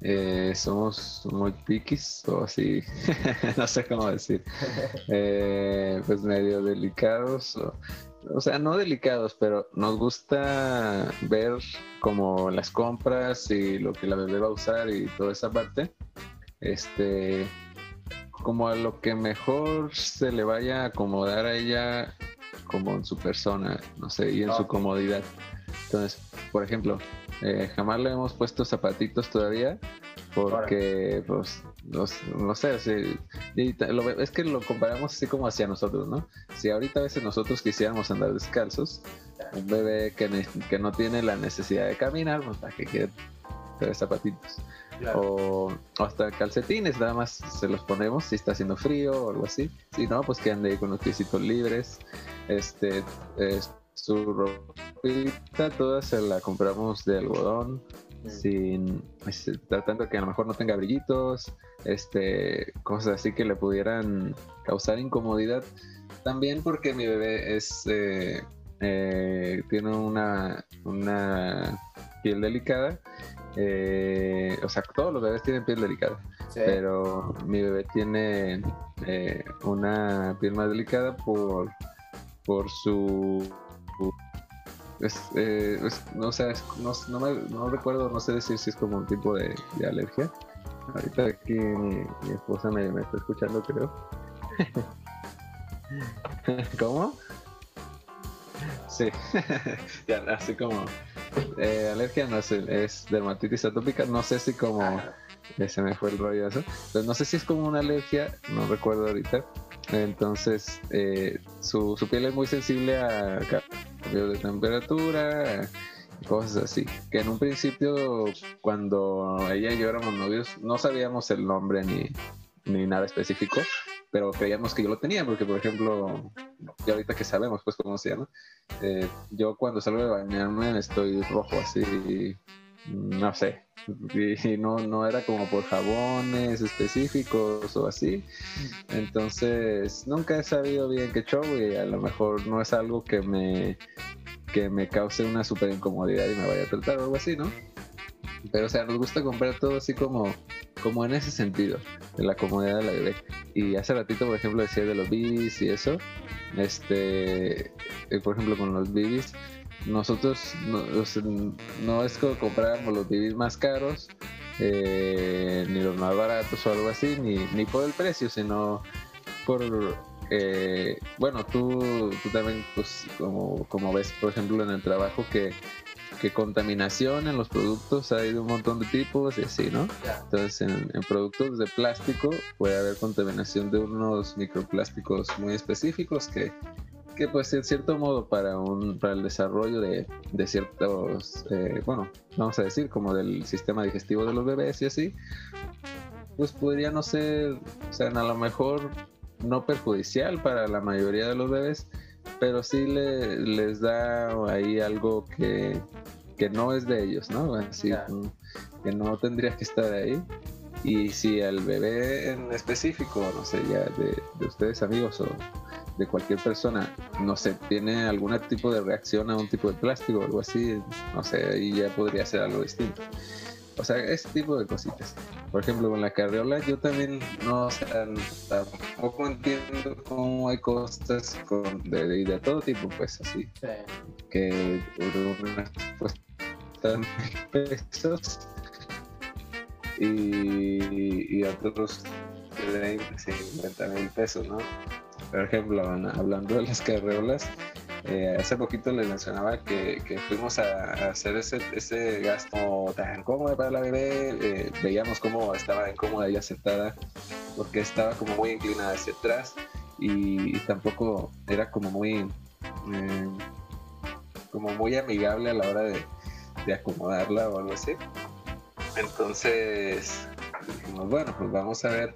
eh, somos muy piquis o así, no sé cómo decir, eh, pues medio delicados, o, sea, no delicados, pero nos gusta ver como las compras y lo que la bebé va a usar y toda esa parte, este, como a lo que mejor se le vaya a acomodar a ella como en su persona, no sé, y en su comodidad. Entonces, por ejemplo, eh, jamás le hemos puesto zapatitos todavía porque, pues, no sé, es que lo comparamos así como hacia nosotros, ¿no? Si ahorita a veces nosotros quisiéramos andar descalzos, un bebé que, que no tiene la necesidad de caminar, pues, ¿para qué quiere tener zapatitos? O, hasta calcetines, nada más se los ponemos si está haciendo frío o algo así. Si no, pues que ande con los piecitos libres. Este, su ropita toda se la compramos de algodón, sin este, tratando que a lo mejor no tenga brillitos, este, cosas así que le pudieran causar incomodidad. También porque mi bebé es eh, eh, tiene una, una piel delicada eh, o sea, todos los bebés tienen piel delicada, pero mi bebé tiene una piel más delicada por, por su... Eh, no, sé, no, me, no, recuerdo, no sé decir si es como un tipo de, alergia. Ahorita aquí mi, esposa me, me está escuchando, creo. ¿Cómo? Sí, ya, así como eh, alergia no sé, es dermatitis atópica, no sé si como se me fue el rollo eso, no sé si es como una alergia, no recuerdo ahorita. Entonces, eh, su, piel es muy sensible a cambio de temperatura, cosas así. Que en un principio, cuando ella y yo éramos novios, no sabíamos el nombre ni, ni nada específico, pero creíamos que yo lo tenía, porque por ejemplo, ya ahorita que sabemos pues cómo se llama, eh, yo cuando salgo de bañarme estoy rojo así, no sé, y no, no era como por jabones específicos o así, entonces nunca he sabido bien qué show y a lo mejor no es algo que me, que me cause una super incomodidad y me vaya a tratar o algo así, ¿no? Pero, o sea, nos gusta comprar todo así como, como en ese sentido, de la comodidad de la bebé. Y hace ratito, por ejemplo, decía de los bibis y eso. Este, eh, por ejemplo, con los bibis, nosotros no, es como compráramos los bibis más caros, eh, ni los más baratos o algo así, ni, ni por el precio, sino por eh, bueno, tú, tú también, pues, como, como ves, por ejemplo, en el trabajo que que contaminación en los productos hay de un montón de tipos y así, ¿no? Entonces, en, productos de plástico puede haber contaminación de unos microplásticos muy específicos que, que pues en cierto modo para un para el desarrollo de, de ciertos eh, bueno vamos a decir como del sistema digestivo de los bebés y así pues podría no ser o sea a lo mejor no perjudicial para la mayoría de los bebés pero sí le, les da ahí algo que, que no es de ellos, ¿no? Así que no tendría que estar ahí. Y si el bebé en específico, no sé, ya de, de, ustedes amigos o de cualquier persona, no sé, tiene algún tipo de reacción a un tipo de plástico o algo así, no sé, ahí ya podría ser algo distinto. O sea, ese tipo de cositas. Por ejemplo, con la carriola yo también no, o sea, tampoco entiendo cómo hay cosas con, de, de, todo tipo, pues así. Sí. Que unas pues, pesos y, y otros de 20, 50 mil pesos, ¿no? Por ejemplo, hablando de las carreolas, eh, hace poquito les mencionaba que, fuimos a, hacer ese, ese, gasto tan cómodo para la bebé. Eh, veíamos cómo estaba incómoda ella sentada porque estaba como muy inclinada hacia atrás y, tampoco era como muy eh, como muy amigable a la hora de, acomodarla o algo así. Entonces dijimos, bueno, pues vamos a ver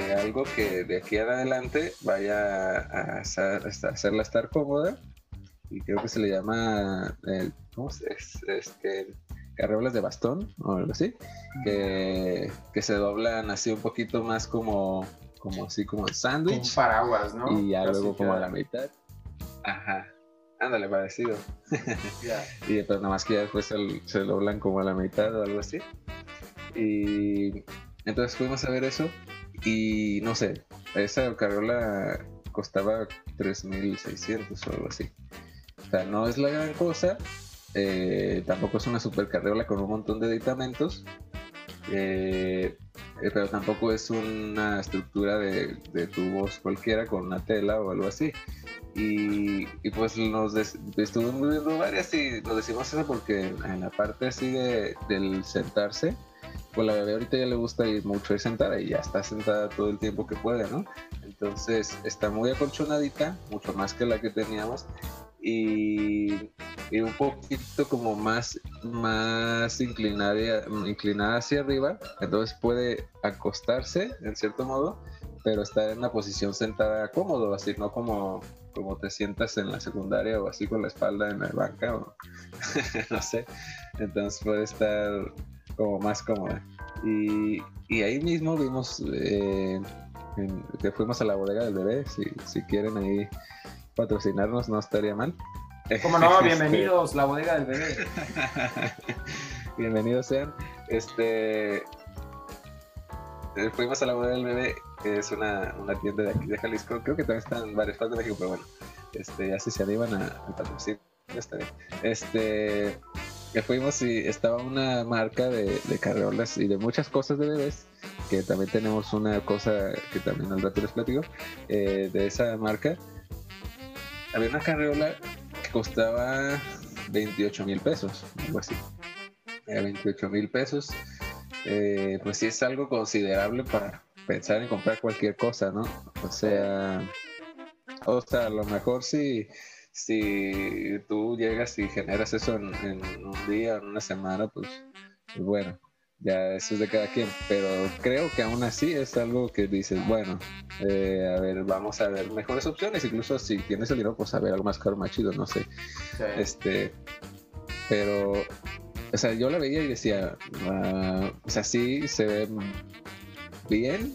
algo que de aquí en adelante vaya a, hacerla estar cómoda y creo que se le llama, eh, ¿cómo es? Este, carreolas de bastón o algo así, que, que se doblan así un poquito más como, como así como el sándwich. paraguas, ¿no? Y ya luego como a la mitad. Ajá. Ándale, parecido. y pero nada más que ya después se, se, doblan como a la mitad o algo así. Y entonces fuimos a ver eso y no sé, esa carriola costaba 3.600 o algo así. O sea, no es la gran cosa, eh, tampoco es una super carriola con un montón de aditamentos, eh, pero tampoco es una estructura de, tubos cualquiera con una tela o algo así. Y, pues nos estuvimos viendo varias y nos decimos eso porque en la parte así de, del sentarse, pues la bebé ahorita ya le gusta ir mucho ir sentada y ya está sentada todo el tiempo que puede, ¿no? Entonces está muy acolchonadita, mucho más que la que teníamos y, un poquito como más, más inclinada, inclinada hacia arriba, entonces puede acostarse en cierto modo, pero estar en una posición sentada cómodo, así no como, como te sientas en la secundaria o así con la espalda en la banca, o, no sé, entonces puede estar como más cómoda. Y, y ahí mismo vimos eh, que fuimos a la bodega del bebé, si, si quieren ahí patrocinarnos no estaría mal. Como no, este, bienvenidos, la bodega del bebé. bienvenidos sean. Este eh, fuimos a la bodega del bebé, que es una, una, tienda de aquí de Jalisco. Creo que también están en varias partes de México, pero bueno, este, ya si se animan a, a patrocinar, está bien. Este que fuimos y estaba una marca de, de, carreolas y de muchas cosas de bebés, que también tenemos una cosa que también al rato les platico, eh, de esa marca, había una carreola que costaba 28 mil pesos, algo así. 28 mil pesos. Eh, pues sí es algo considerable para pensar en comprar cualquier cosa, ¿no? O sea, o sea, a lo mejor si, si tú llegas y generas eso en, en un día, en una semana, pues bueno, ya eso es de cada quien, pero creo que aún así es algo que dices, bueno, eh, a ver, vamos a ver mejores opciones, incluso si tienes el dinero, pues a ver algo más caro, más chido, no sé. Este, pero, o sea, yo la veía y decía, uh, o sea, sí se ve bien,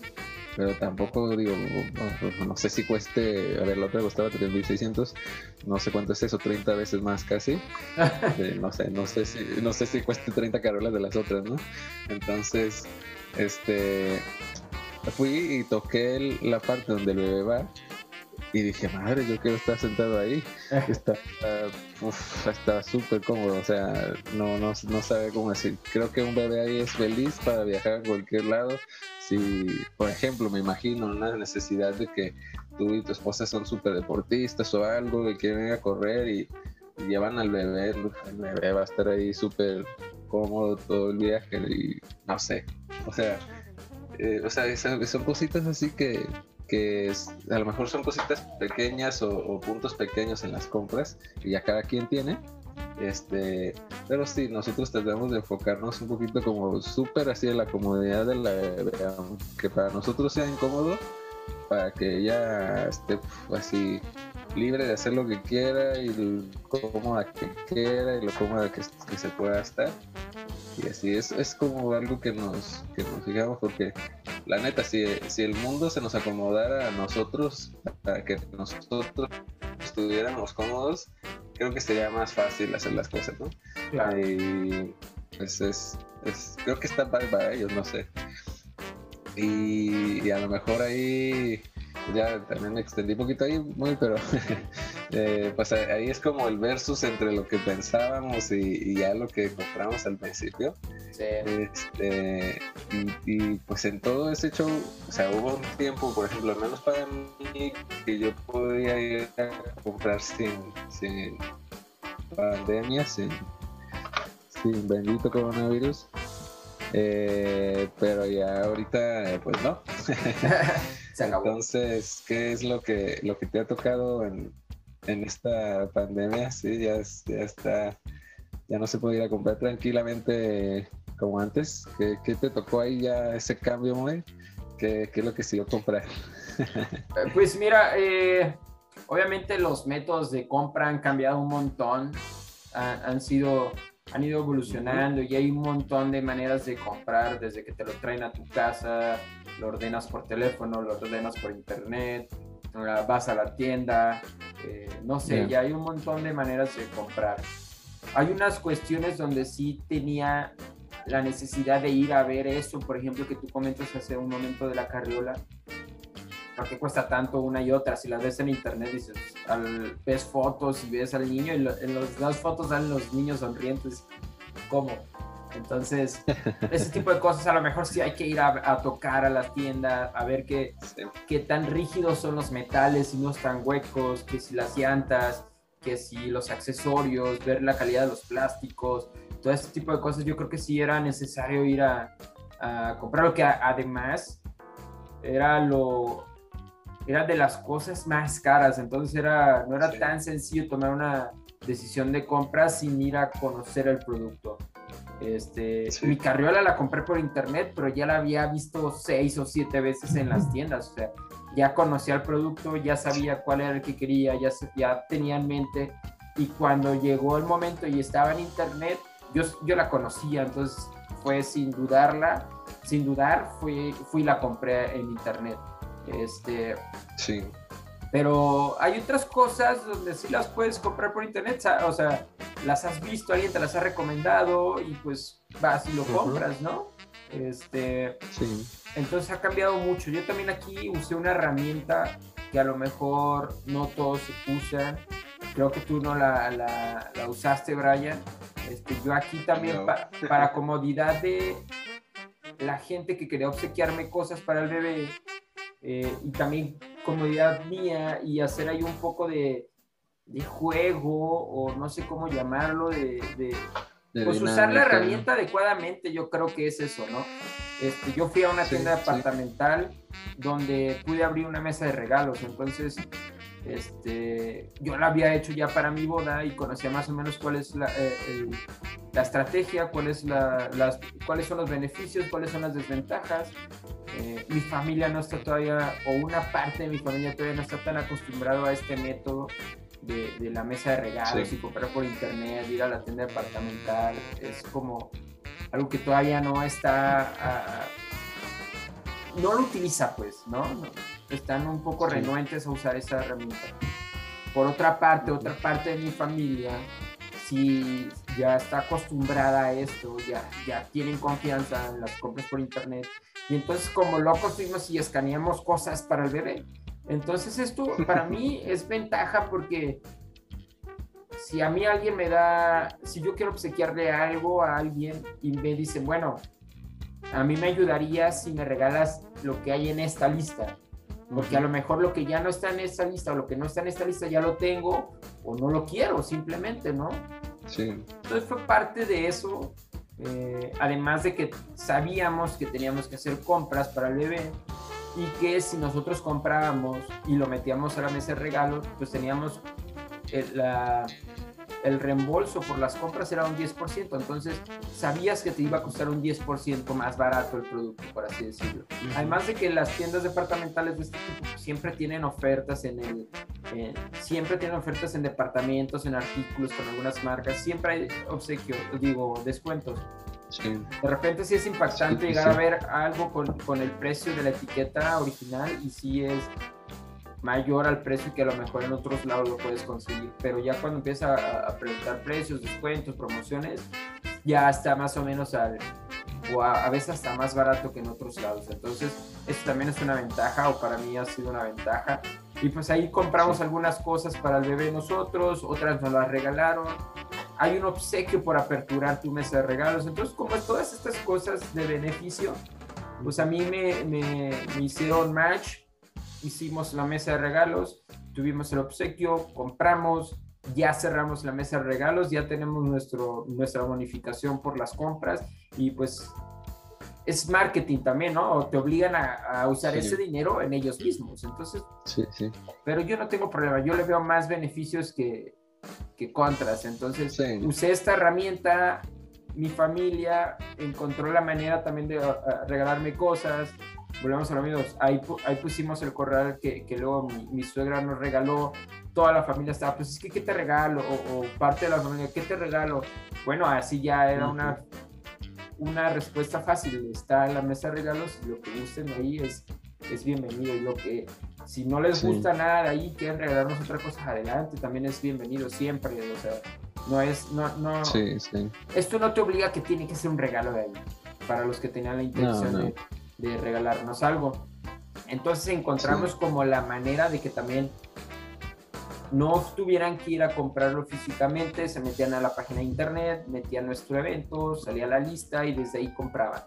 pero tampoco digo, no, sé si cueste, a ver, la otra costaba 3.600, no sé cuánto es eso, 30 veces más casi, no sé, no sé si, no sé si cueste 30 carolas de las otras, ¿no? Entonces, este, fui y toqué la parte donde el bebé va y dije, madre, yo quiero estar sentado ahí. Está está súper cómodo, o sea, no, no, no sabe cómo decir. Creo que un bebé ahí es feliz para viajar a cualquier lado si, por ejemplo, me imagino una necesidad de que tú y tu esposa son súper deportistas o algo y quieren ir a correr y, llevan al bebé, el bebé va a estar ahí súper cómodo todo el viaje y no sé, o sea, eh, o sea, son, cositas así que, que a lo mejor son cositas pequeñas o, puntos pequeños en las compras que ya cada quien tiene, este, pero sí, nosotros tendremos de enfocarnos un poquito como súper así en la comodidad de la que para nosotros sea incómodo, para que ella esté así libre de hacer lo que quiera y cómoda que quiera y lo cómoda que, que se pueda estar. Y así es, es como algo que nos, que nos fijamos porque la neta, si, si el mundo se nos acomodara a nosotros, para que nosotros estuviéramos cómodos, creo que sería más fácil hacer las cosas, ¿no? Y pues es, creo que está para ellos, no sé. Y, a lo mejor ahí ya también me extendí un poquito ahí, muy, pero eh, pues ahí es como el versus entre lo que pensábamos y, ya lo que compramos al principio. Sí. Este, y, pues en todo ese show, o sea, hubo un tiempo, por ejemplo, al menos para mí, que yo podía ir a comprar sin, sin pandemia, sin, sin bendito coronavirus. Eh, pero ya ahorita, pues no. Entonces, ¿qué es lo que, lo que te ha tocado en, en esta pandemia? Sí, ya, ya está, ya no se puede ir a comprar tranquilamente como antes. ¿Qué, qué te tocó ahí ya ese cambio, muy? ¿Qué, ¿Qué, es lo que siguió comprar? pues mira, eh, obviamente los métodos de compra han cambiado un montón, han, sido, han ido evolucionando y hay un montón de maneras de comprar, desde que te lo traen a tu casa, lo ordenas por teléfono, lo ordenas por internet, vas a la tienda, eh, no sé, ya hay un montón de maneras de comprar. Hay unas cuestiones donde sí tenía la necesidad de ir a ver eso, por ejemplo, que tú comentas hace un momento de la carriola, ¿por qué cuesta tanto una y otra? Si las ves en internet, dices, al, ves fotos y ves al niño y en los, las fotos salen los niños sonrientes, ¿cómo? Entonces, ese tipo de cosas a lo mejor sí hay que ir a, tocar a las tiendas, a ver qué, qué tan rígidos son los metales, si no están huecos, que si las llantas, que si los accesorios, ver la calidad de los plásticos, todo este tipo de cosas, yo creo que sí era necesario ir a, a comprar lo que además era lo era de las cosas más caras, entonces era no era tan sencillo tomar una decisión de compra sin ir a conocer el producto. Este, Mi carriola la compré por internet, pero ya la había visto seis o siete veces en las tiendas. O sea, ya conocía el producto, ya sabía cuál era el que quería, ya, ya tenía en mente. Y cuando llegó el momento y estaba en internet, yo, yo la conocía, entonces fue sin dudarla, sin dudar, fui, fui la compré en internet. Este, sí. Pero hay otras cosas donde sí las puedes comprar por internet, o sea, las has visto, alguien te las ha recomendado y pues vas y lo compras, ¿no? Este, sí. Entonces ha cambiado mucho. Yo también aquí usé una herramienta que a lo mejor no todos usan. Creo que tú no la, la, usaste, Brian. Este, yo aquí también para comodidad de la gente que quería obsequiarme cosas para el bebé eh, y también comodidad mía y hacer ahí un poco de, de juego o no sé cómo llamarlo, de, pues usar la herramienta adecuadamente, yo creo que es eso, ¿no? Este, yo fui a una tienda departamental donde pude abrir una mesa de regalos, entonces este, yo la había hecho ya para mi boda y conocía más o menos cuál es la, eh, la estrategia, cuál es la, las, cuáles son los beneficios, cuáles son las desventajas. Eh, mi familia no está todavía, o una parte de mi familia todavía no está tan acostumbrado a este método de, de la mesa de regalos y comprar por internet, ir a la tienda departamental. Es como algo que todavía no está... Ah, no lo utiliza, pues, ¿no? Están un poco renuentes a usar esa herramienta. Por otra parte, otra parte de mi familia sí ya está acostumbrada a esto, ya, ya tienen confianza en las compras por internet. Y entonces como locos fuimos y escaneamos cosas para el bebé. Entonces esto para mí es ventaja porque si a mí alguien me da, si yo quiero obsequiarle algo a alguien y me dicen, bueno, a mí me ayudaría si me regalas lo que hay en esta lista. Porque a lo mejor lo que ya no está en esta lista o lo que no está en esta lista ya lo tengo o no lo quiero simplemente, ¿no? Sí. Entonces fue parte de eso. Eh, además de que sabíamos que teníamos que hacer compras para el bebé y que si nosotros comprábamos y lo metíamos a la mesa de regalos, pues teníamos la, el reembolso por las compras era un 10%, entonces sabías que te iba a costar un 10% más barato el producto, por así decirlo. Además de que las tiendas departamentales de este tipo siempre tienen ofertas en el, siempre tienen ofertas en departamentos, en artículos con algunas marcas, siempre hay obsequios, digo, descuentos. De repente sí es impactante llegar a ver algo con, con el precio de la etiqueta original y sí es mayor al precio que a lo mejor en otros lados lo puedes conseguir. Pero ya cuando empieza a, preguntar precios, descuentos, promociones, ya está más o menos al, o a, veces hasta más barato que en otros lados. Entonces, esto también es una ventaja, o para mí ha sido una ventaja. Y pues ahí compramos algunas cosas para el bebé nosotros, otras nos las regalaron. Hay un obsequio por aperturar tu mesa de regalos. Entonces, como todas estas cosas de beneficio, pues a mí me, me, me hicieron match hicimos la mesa de regalos, tuvimos el obsequio, compramos, ya cerramos la mesa de regalos, ya tenemos nuestro, nuestra bonificación por las compras y pues es marketing también, ¿no? Te obligan a, usar ese dinero en ellos mismos. Entonces, sí, sí. Pero yo no tengo problema, yo le veo más beneficios que, que contras. Entonces, usé esta herramienta, mi familia encontró la manera también de regalarme cosas, volvemos a lo mismo, ahí, ahí pusimos el corral que, que luego mi, suegra nos regaló, toda la familia estaba, pues es que, ¿qué te regalo? O, parte de la familia, ¿qué te regalo? Bueno, así ya era una, una respuesta fácil, está en la mesa de regalos lo que gusten ahí es, es bienvenido y lo que, si no les gusta nada de ahí, quieren regalarnos otra cosa adelante, también es bienvenido siempre, o sea, no es, no, no, sí, sí. esto no te obliga a que tiene que ser un regalo de ahí, para los que tenían la intención De, de, regalarnos algo. Entonces encontramos como la manera de que también no tuvieran que ir a comprarlo físicamente, se metían a la página de internet, metían nuestro evento, salía la lista y desde ahí compraban.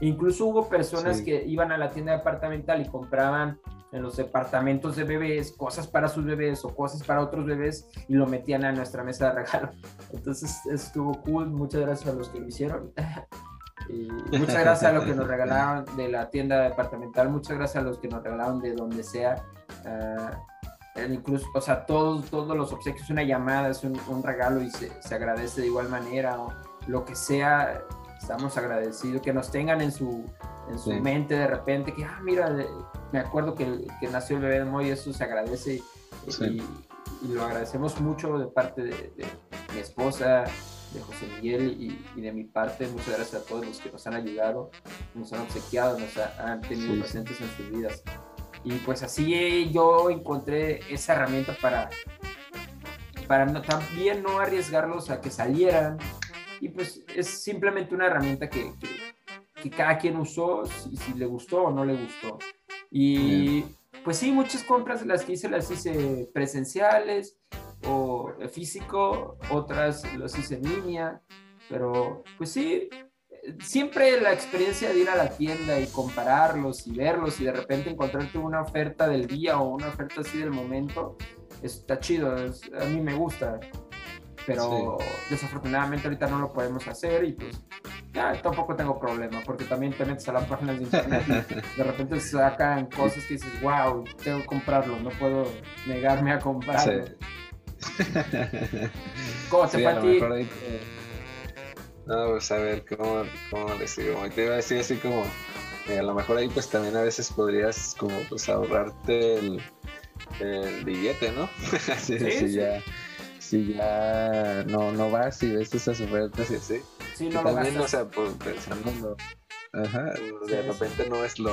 Incluso hubo personas que iban a la tienda departamental y compraban en los departamentos de bebés cosas para sus bebés o cosas para otros bebés y lo metían a nuestra mesa de regalo. Entonces estuvo cool, muchas gracias a los que lo hicieron. Y muchas gracias a los que nos regalaron de la tienda departamental, muchas gracias a los que nos regalaron de donde sea. Uh, incluso, o sea, todos, todos los obsequios, una llamada, es un, regalo y se, se, agradece de igual manera, o lo que sea, estamos agradecidos, que nos tengan en su, en su mente de repente, que, ah, mira, me acuerdo que, que nació el bebé de Moy, eso se agradece y, lo agradecemos mucho de parte de, mi esposa, de José Miguel y, de mi parte, muchas gracias a todos los que nos han ayudado, nos han obsequiado, nos han tenido presentes en sus vidas. Y pues así yo encontré esa herramienta para, para también no arriesgarlos a que salieran. Y pues es simplemente una herramienta que, que, cada quien usó, si, si, le gustó o no le gustó. Y pues sí, muchas compras las que hice las hice presenciales o físico, otras las hice en línea, pero pues sí, siempre la experiencia de ir a la tienda y compararlos y verlos y de repente encontrarte una oferta del día o una oferta así del momento, está chido, a mí me gusta. Pero desafortunadamente ahorita no lo podemos hacer y pues ya tampoco tengo problema porque también te metes a las páginas de internet y de repente sacan cosas que dices, wow, tengo que comprarlo, no puedo negarme a comprarlo. ¿Cómo te fue no, pues a ver, ¿cómo, cómo les digo? Te iba a decir así como, eh, a lo mejor ahí pues también a veces podrías como pues ahorrarte el, billete, ¿no? así, sí, si ya si ya no, no vas y ves esas ofertas y así. Sí, no también, o sea, pues pensando, ajá, de repente no es lo,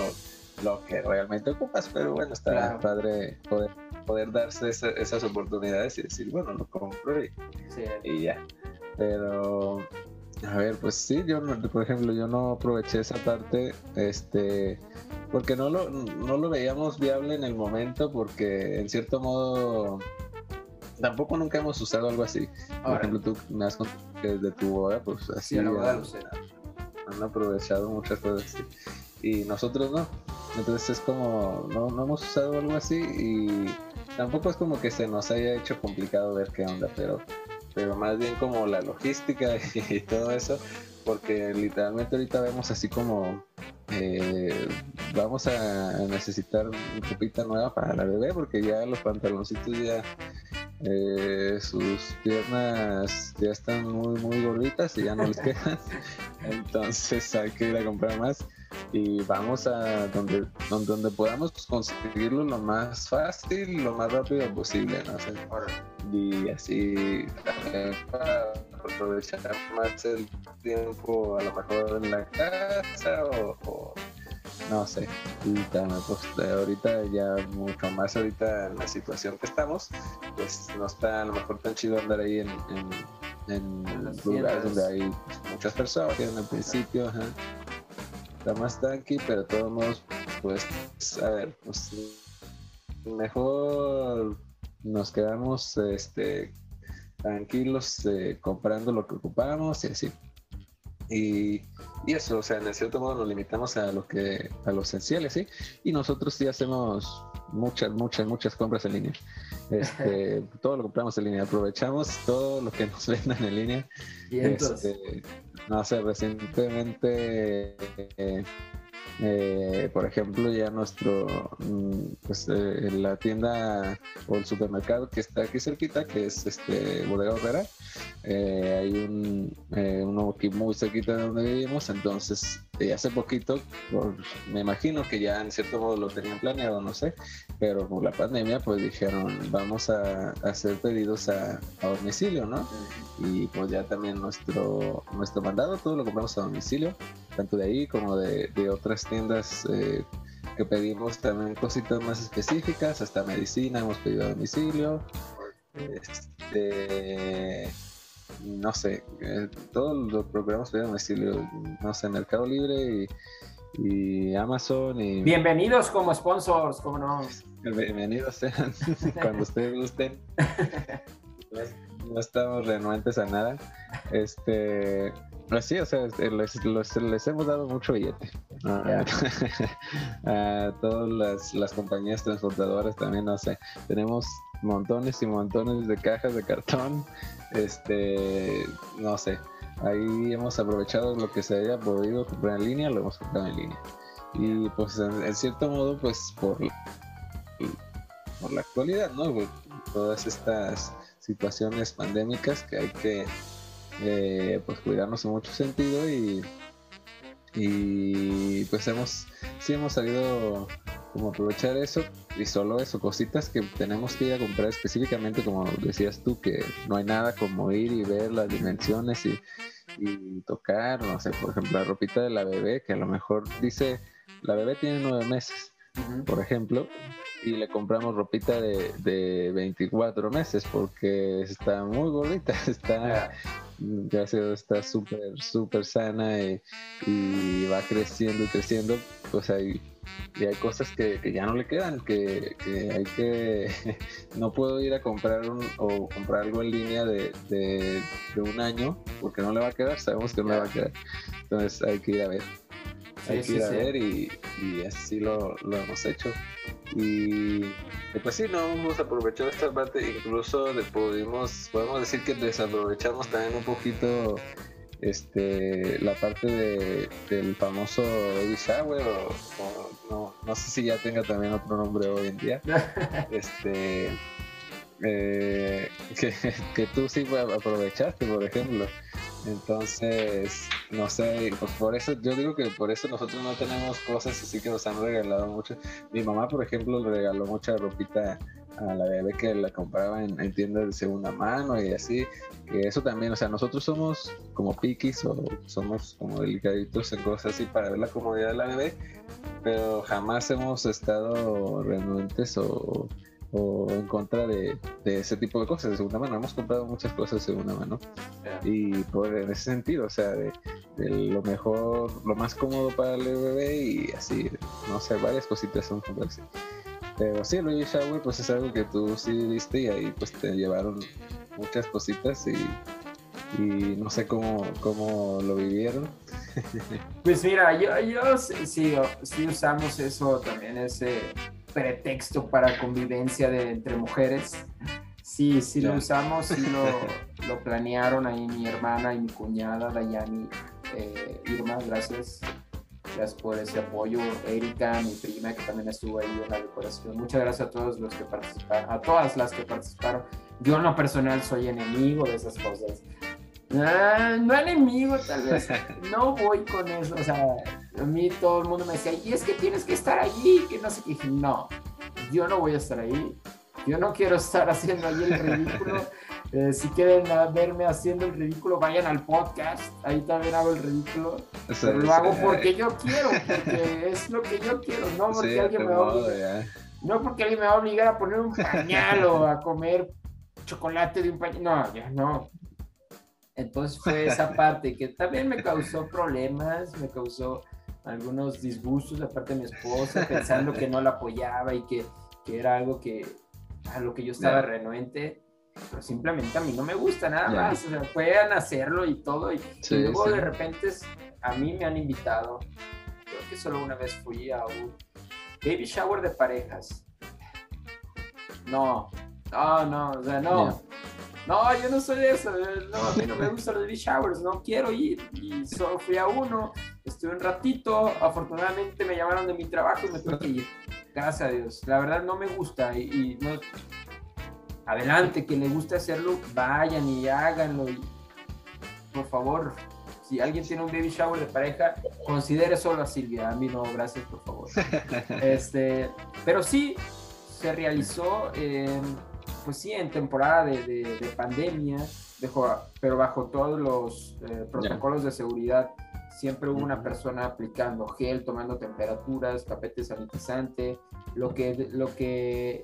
lo que realmente ocupas, pero bueno, está padre poder, poder darse esas oportunidades y decir, bueno, lo compro y, y ya. Pero a ver, pues sí, yo, por ejemplo, yo no aproveché esa parte, este, porque no lo, no lo veíamos viable en el momento, porque en cierto modo tampoco nunca hemos usado algo así. Por ejemplo, tú me has contado que desde tu boda, pues así han, han, aprovechado muchas cosas así. Y nosotros no. Entonces es como, no, no hemos usado algo así y tampoco es como que se nos haya hecho complicado ver qué onda, pero pero más bien como la logística y todo eso, porque literalmente ahorita vemos así como eh, vamos a necesitar una copita nueva para la bebé, porque ya los pantaloncitos ya eh, sus piernas ya están muy muy gorditas y ya no les quedan, entonces hay que ir a comprar más y vamos a donde, donde, podamos conseguirlo lo más fácil, lo más rápido posible, ¿no? y así para aprovechar más el tiempo a lo mejor en la casa o, no sé y también pues ahorita ya mucho más ahorita en la situación que estamos pues no está a lo mejor tan chido andar ahí en, en, lugares donde hay muchas personas que en el principio está más tranqui pero todos modos pues a ver pues mejor nos quedamos este, tranquilos eh, comprando lo que ocupamos y así. Y, eso, o sea, en cierto modo nos limitamos a lo que a lo esencial, ¿sí? Y nosotros sí hacemos muchas, muchas, muchas compras en línea. Este, todo lo compramos en línea, aprovechamos todo lo que nos vendan en línea. Este, no sé, recientemente eh, eh, por ejemplo, ya nuestro, mm, pues eh, la tienda o el supermercado que está aquí cerquita, que es este Bodega Herrera, hay un, uno aquí muy cerquita de donde vivimos, entonces hace poquito, me imagino que ya en cierto modo lo tenían planeado, no sé, pero por la pandemia pues dijeron vamos a, hacer pedidos a, a, domicilio, ¿no? Y pues ya también nuestro, nuestro mandado, todo lo compramos a domicilio, tanto de ahí como de, de otras tiendas eh, que pedimos también cositas más específicas, hasta medicina hemos pedido a domicilio. Este, no sé, eh, todos los programas a domicilio, no sé, Mercado Libre y, Amazon. Y... Bienvenidos como sponsors, como no. Bienvenidos sean cuando ustedes gusten. no estamos renuentes a nada. Este, pues sí, o sea, este, les, hemos dado mucho billete. a todas las, las, compañías transportadoras también, no sé, tenemos montones y montones de cajas de cartón. Este, no sé, ahí hemos aprovechado lo que se haya podido comprar en línea, lo hemos comprado en línea. Y pues en, cierto modo, pues por, por la actualidad, ¿no? Todas estas situaciones pandémicas que hay que eh, pues cuidarnos en mucho sentido y, y pues hemos, sí hemos sabido como aprovechar eso y solo eso, cositas que tenemos que ir a comprar específicamente como decías tú, que no hay nada como ir y ver las dimensiones y, tocar, no sé, por ejemplo, la ropita de la bebé, que a lo mejor dice, la bebé tiene nueve meses, por ejemplo, y le compramos ropita de, de 24 meses porque está muy gordita, está ya. se está súper, súper sana y, va creciendo y creciendo, pues hay, y hay cosas que, ya no le quedan, que, hay que, no puedo ir a comprar un, o comprar algo en línea de, de, un año porque no le va a quedar, sabemos que no le va a quedar, entonces hay que ir a ver. Hay que ir a ver y, así lo, lo hemos hecho. Y pues sí, no hemos aprovechado esta parte, incluso le pudimos, podemos decir que desaprovechamos también un poquito este la parte de, del famoso baby shower o, no, no sé si ya tenga también otro nombre hoy en día este eh, que, que, tú sí aprovechaste por ejemplo entonces, no sé, por eso, yo digo que por eso nosotros no tenemos cosas así que nos han regalado mucho. Mi mamá, por ejemplo, le regaló mucha ropita a la bebé que la compraba en, tiendas de segunda mano y así, que eso también, o sea, nosotros somos como piquis o somos como delicaditos en cosas así para ver la comodidad de la bebé, pero jamás hemos estado renuentes o o en contra de, ese tipo de cosas de segunda mano. Hemos comprado muchas cosas de segunda mano y por en ese sentido, o sea, de, lo mejor, lo más cómodo para el bebé y así, no sé, varias cositas son comprarse. Pero sí, el baby shower pues es algo que tú sí viste y ahí pues te llevaron muchas cositas y, y no sé cómo, cómo lo vivieron. Pues mira, yo, yo sí, sí usamos eso también, ese pretexto para convivencia de, entre mujeres. Sí, sí lo usamos, sí lo, lo, planearon ahí mi hermana y mi cuñada, Dayani, eh, Irma, gracias. Gracias por ese apoyo. Erika, mi prima, que también estuvo ahí en la decoración. Muchas gracias a todos los que participaron, a todas las que participaron. Yo en lo personal soy enemigo de esas cosas. Ah, no enemigo, tal vez. No voy con eso. O sea, a mí todo el mundo me decía, y es que tienes que estar allí, que no sé qué. no, yo no voy a estar ahí. Yo no quiero estar haciendo ahí el ridículo. Eh, si quieren verme haciendo el ridículo, vayan al podcast. Ahí también hago el ridículo. pero lo hago porque yo quiero, porque es lo que yo quiero, no porque alguien me No porque alguien me va a obligar a poner un pañal o a comer chocolate de un pañal. No, ya no. Entonces fue esa parte que también me causó problemas, me causó algunos disgustos de parte de mi esposa, pensando que no la apoyaba y que, que era algo que a lo que yo estaba renuente, pero simplemente a mí no me gusta nada más, o sea, puedan hacerlo y todo, y, luego de repente a mí me han invitado, creo que solo una vez fui a un baby shower de parejas. No, no, no, o sea, no. No, yo no soy de eso. No, a mí no me gustan los baby showers. No quiero ir. Y solo fui a uno estuve un ratito, afortunadamente me llamaron de mi trabajo y me tuve que ir. Gracias a Dios. La verdad no me gusta y, no... Adelante, que le guste hacerlo, vayan y háganlo. Y, por favor, si alguien tiene un baby shower de pareja, considere solo a Silvia. A mí no, gracias, por favor. Este, pero sí, se realizó, pues sí, en temporada de, pandemia, pero bajo todos los eh, protocolos de seguridad siempre hubo una persona aplicando gel, tomando temperaturas, tapete sanitizante, lo que, lo que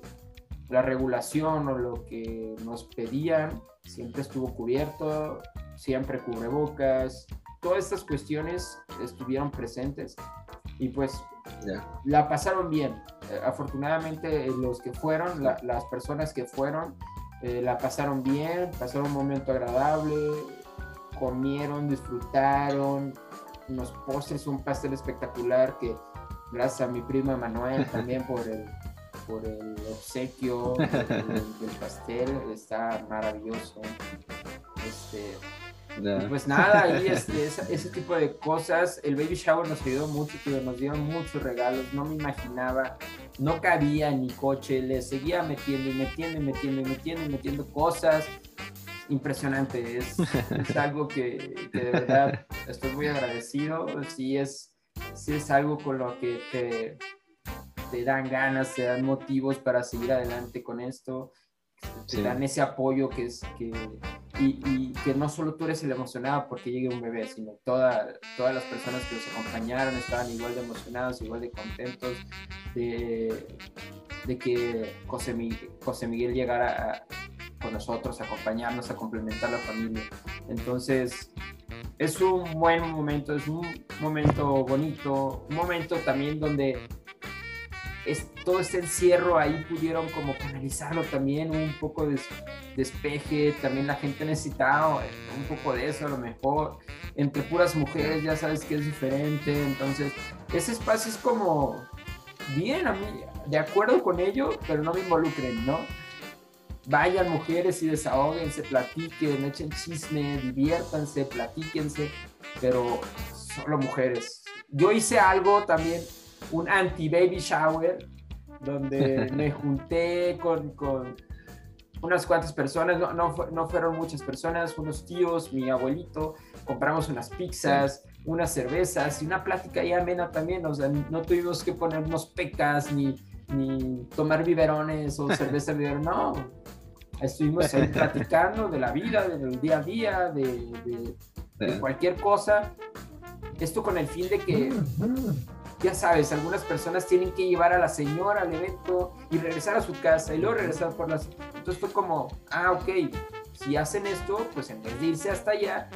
la regulación o lo que nos pedían siempre estuvo cubierto, siempre cubrebocas, todas estas cuestiones estuvieron presentes y pues la pasaron bien. Eh, afortunadamente los que fueron, las personas que fueron, eh, la pasaron bien, pasaron un momento agradable, comieron, disfrutaron, unos postres, un pastel espectacular que gracias a mi prima Manuel también por el, por el obsequio del, pastel, está maravilloso. Este, pues nada, ahí este, ese, tipo de cosas, el baby shower nos ayudó mucho, nos dieron muchos regalos, no me imaginaba, no cabía en mi coche, le seguía metiendo y metiendo y metiendo y metiendo y metiendo cosas, impresionante, es, es algo que, de verdad estoy muy agradecido, sí es, sí es algo con lo que te, te dan ganas, te dan motivos para seguir adelante con esto, te dan ese apoyo que es que y, que no solo tú eres el emocionado porque llegue un bebé, sino toda, todas las personas que los acompañaron estaban igual de emocionados, igual de contentos de, de que José Miguel, José Miguel llegara con nosotros, a acompañarnos, a complementar la familia. Entonces, es un buen momento, es un momento bonito, un momento también donde es, todo este encierro ahí pudieron como canalizarlo también, un poco de despeje, también la gente necesitaba un poco de eso a lo mejor, entre puras mujeres ya sabes que es diferente, entonces ese espacio es como bien a mí, de acuerdo con ello, pero no me involucren, ¿no? Vayan mujeres y desahóguense, platiquen, echen chisme, diviértanse, platíquense, pero solo mujeres. Yo hice algo también un anti-baby shower, donde me junté con, con unas cuantas personas, no, no, no, fueron muchas personas, unos tíos, mi abuelito, compramos unas pizzas, unas cervezas y una plática ya amena también, o sea, no tuvimos que ponernos pecas ni, ni tomar biberones o cerveza biberón, no, estuvimos ahí platicando de la vida, del día a día, de, de cualquier cosa, esto con el fin de que ya sabes, algunas personas tienen que llevar a la señora al evento y regresar a su casa y luego regresar por las... Entonces fue como, ah, ok, si hacen esto, pues en vez de irse hasta allá,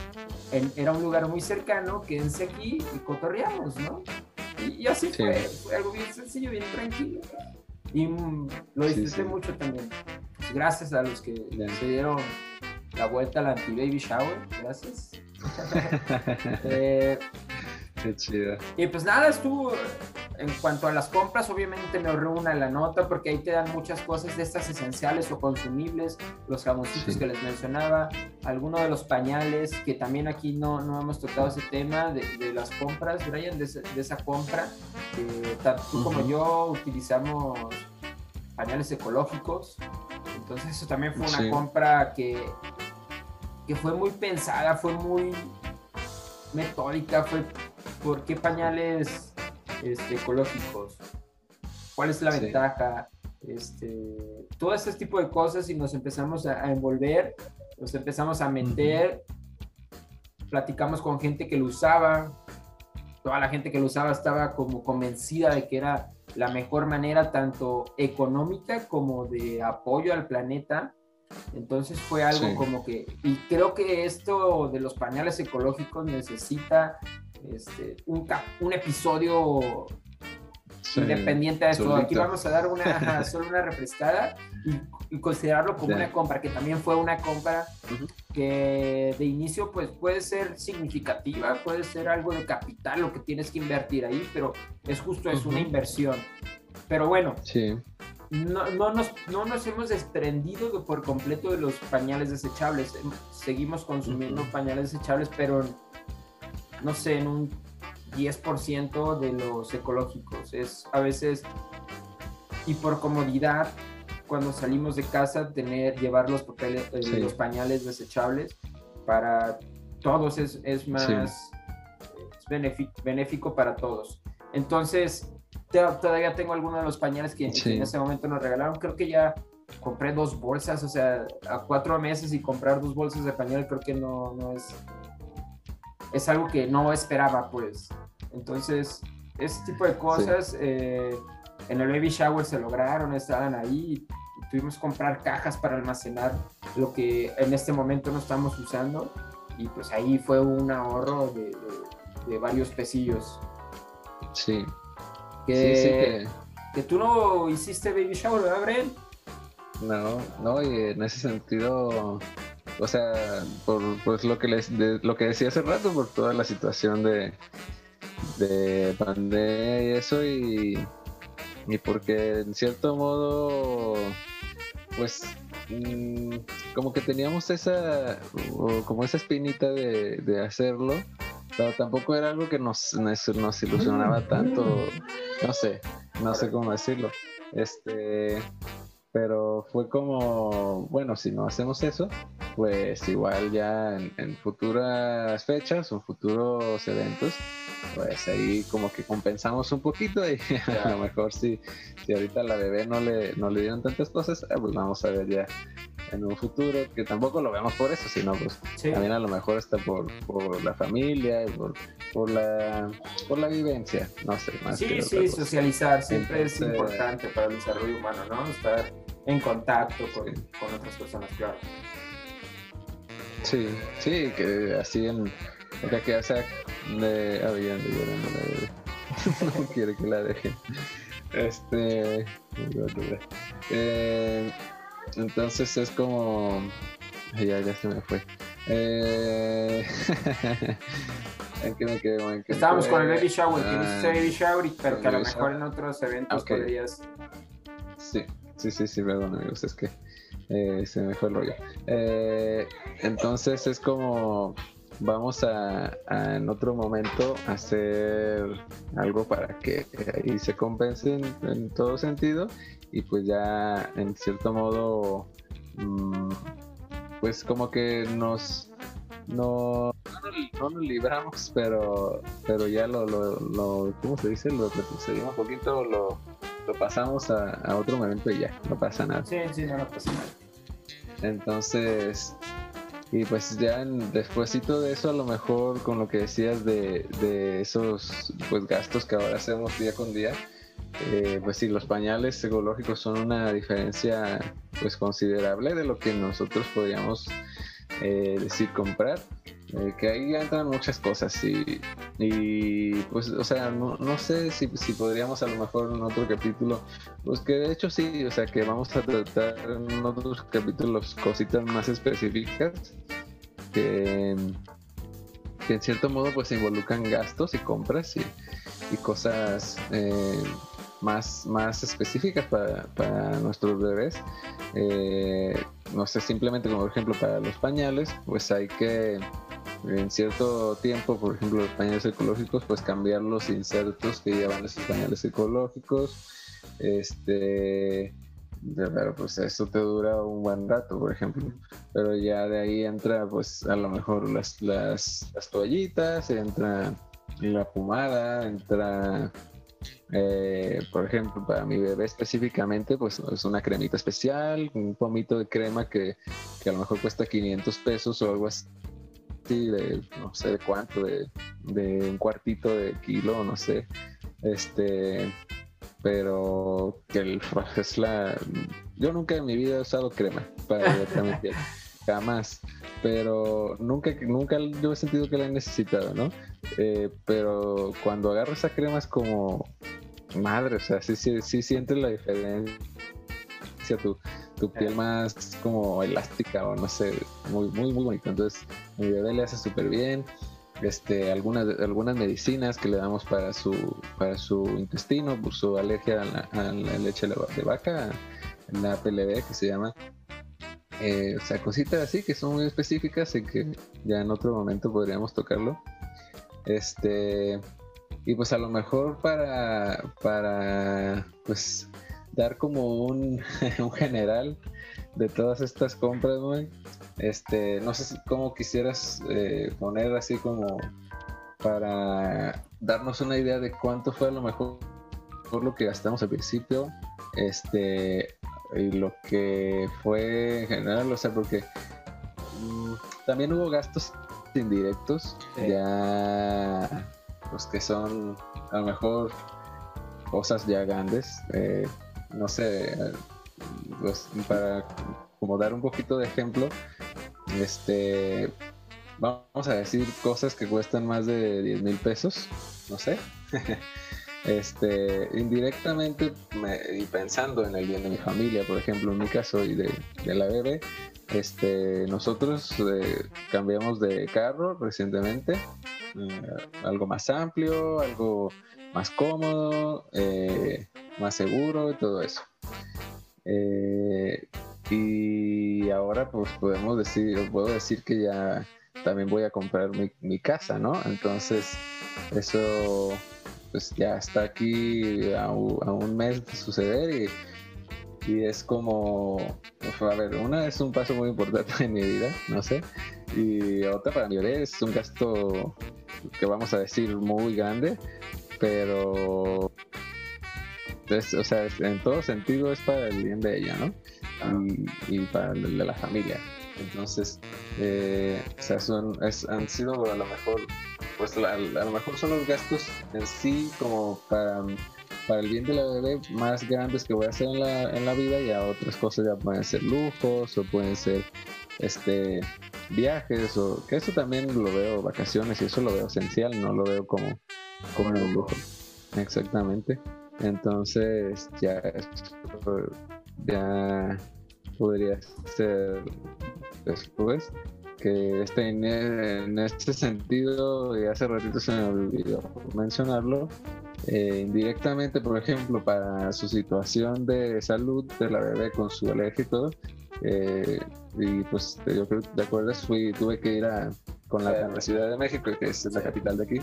era un lugar muy cercano, quédense aquí y cotorreamos, ¿no? Y, así fue, fue algo bien sencillo, bien tranquilo. Y mm, lo disfruté mucho también. Pues gracias a los que se dieron la vuelta al anti-baby shower, gracias. eh, y pues nada, estuvo en cuanto a las compras, obviamente me ahorré una la nota porque ahí te dan muchas cosas de estas esenciales o consumibles, los jamoncitos que les mencionaba, algunos de los pañales, que también aquí no, no hemos tocado ese tema de, las compras, Brian, de, esa compra. que tú como yo utilizamos pañales ecológicos, entonces eso también fue una compra que, que fue muy pensada, fue muy metódica, fue ¿por qué pañales este, ecológicos? ¿Cuál es la ventaja? Este, todo ese tipo de cosas y nos empezamos a, envolver, nos empezamos a meter, platicamos con gente que lo usaba, toda la gente que lo usaba estaba como convencida de que era la mejor manera tanto económica como de apoyo al planeta. Entonces fue algo como que, y creo que esto de los pañales ecológicos necesita este, un, un episodio independiente de esto. Aquí vamos a dar una, solo una refrescada y, considerarlo como una compra, que también fue una compra que de inicio pues puede ser significativa, puede ser algo de capital lo que tienes que invertir ahí, pero es justo, es una inversión. Pero bueno, no, no, nos, no nos hemos desprendido por completo de los pañales desechables. Seguimos consumiendo pañales desechables, pero no sé, en un 10% de los ecológicos. Es a veces, y por comodidad, cuando salimos de casa, tener, llevar los, papeles, eh, los pañales desechables para todos es, es más benéfico, para todos. Entonces, todavía tengo algunos de los pañales que, en ese momento nos regalaron. Creo que ya compré dos bolsas, o sea, a cuatro meses y comprar dos bolsas de pañal creo que no, no es... Es algo que no esperaba, pues. Entonces, ese tipo de cosas eh, en el baby shower se lograron, estaban ahí. tuvimos que comprar cajas para almacenar lo que en este momento no estamos usando. Y pues ahí fue un ahorro de, de, varios pesillos. Sí. Que, que... tú no hiciste baby shower, ¿verdad, Bren? No, no, y en ese sentido, o sea, por pues lo que les, lo que decía hace rato, por toda la situación de, de pandemia y eso, y, y porque en cierto modo, pues mm, como que teníamos esa, como esa espinita de, de hacerlo, pero tampoco era algo que nos, nos, ilusionaba tanto, no sé, no sé cómo decirlo. Este, pero fue como, bueno, si no hacemos eso, pues igual ya en, futuras fechas o futuros eventos, pues ahí como que compensamos un poquito y a lo mejor si, si ahorita la bebé no le, no le dieron tantas cosas, eh, pues vamos a ver ya en un futuro, que tampoco lo vemos por eso, sino pues también a lo mejor está por, por la familia y por, por, la, por la vivencia, no sé. Más sí, sí, socializar siempre es importante para el desarrollo humano, ¿no? Estar en contacto con, con otras personas, claro. Sí, sí, que así en... Que hace de... La bebé. no quiere que la deje. Este... Eh, entonces es como... Ya, ya se me fue. Eh... ¿En qué me quedo? ¿En Estábamos con el baby shower, que no ah, baby shower, pero que a lo mejor en otros eventos podrías... Sí, sí, sí, sí, perdón amigos, es que eh, se me fue el rollo. Eh, entonces es como vamos a, en otro momento hacer algo para que ahí se compensen en todo sentido y pues ya en cierto modo mm, pues como que nos no, no, nos libramos pero pero ya lo, lo, lo ¿cómo se dice? lo retrocedimos un poquito lo, lo pasamos a, a, otro momento y ya no pasa nada sí, sí, no, pasa nada entonces y pues ya despuésito de eso a lo mejor con lo que decías de, de esos pues gastos que ahora hacemos día con día eh, pues sí, los pañales ecológicos son una diferencia pues considerable de lo que nosotros podríamos eh, decir comprar. Eh, que ahí entran muchas cosas y, y pues, o sea, no, no sé si, si, podríamos a lo mejor en otro capítulo, pues que de hecho sí, o sea, que vamos a tratar en otros capítulos cositas más específicas que, que en cierto modo pues involucran gastos y compras y, y cosas eh, más, más específicas para, para nuestros bebés. Eh, no sé, simplemente como por ejemplo para los pañales, pues hay que en cierto tiempo, por ejemplo, los pañales ecológicos, pues cambiar los insertos que llevan esos pañales ecológicos. Este, pero pues eso te dura un buen rato, por ejemplo. Pero ya de ahí entra, pues a lo mejor las, las, las toallitas, entra la pomada, entra eh, por ejemplo, para mi bebé específicamente, pues es una cremita especial, un pomito de crema que, a lo mejor cuesta 500 pesos o algo así, de no sé de cuánto, de, un cuartito de kilo, no sé. Este, pero que es la. Yo nunca en mi vida he usado crema para directamente jamás, pero nunca, nunca yo he sentido que la he necesitado, ¿no? Eh, pero cuando agarro esa crema es como, madre, o sea, sí, sí, sí sientes la diferencia, tu, tu piel más como elástica o no sé, muy, muy, muy bonito. Entonces, mi bebé le hace súper bien. Este, algunas, algunas medicinas que le damos para su, para su intestino, por su alergia a la, leche de vaca, la PLB que se llama. Eh, o sea, cositas así que son muy específicas y que ya en otro momento podríamos tocarlo. Este, y pues a lo mejor para, para pues dar como un, un general de todas estas compras, güey. Este, no sé cómo quisieras eh, poner así como para darnos una idea de cuánto fue a lo mejor por lo que gastamos al principio, este, y lo que fue en general, o sea, porque mm, también hubo gastos indirectos, ya, pues que son a lo mejor cosas ya grandes, eh, no sé, pues para como dar un poquito de ejemplo, este, vamos a decir cosas que cuestan más de 10 mil pesos, no sé. este, indirectamente y pensando en el bien de mi familia, por ejemplo, en mi caso y de, la bebé, este, nosotros eh, cambiamos de carro recientemente, eh, algo más amplio, algo más cómodo, eh, más seguro y todo eso. y ahora pues podemos decir, puedo decir que ya también voy a comprar mi, casa, ¿no? Entonces, eso pues ya está aquí a, un mes de suceder y, es como, a ver, una es un paso muy importante en mi vida, no sé, y otra para mi bebé es un gasto que vamos a decir muy grande, pero o sea, en todo sentido es para el bien de ella, ¿no? Y, y para el de la familia. Entonces, eh, o sea, son, han sido a lo mejor, pues a, lo mejor son los gastos en sí como para, para el bien de la bebé más grandes que voy a hacer en la, en la vida y a otras cosas ya pueden ser lujos o pueden ser este viajes o que eso también lo veo vacaciones y eso lo veo esencial, no lo veo como, como un lujo. Exactamente. Entonces ya, ya podría ser después que este, en este sentido, y hace ratito se me olvidó mencionarlo, eh, indirectamente, por ejemplo, para su situación de salud de la bebé con su alergia y todo, eh, y pues yo creo te acuerdas, fui, tuve que ir a, con la, la, Ciudad de México, que es la capital de aquí,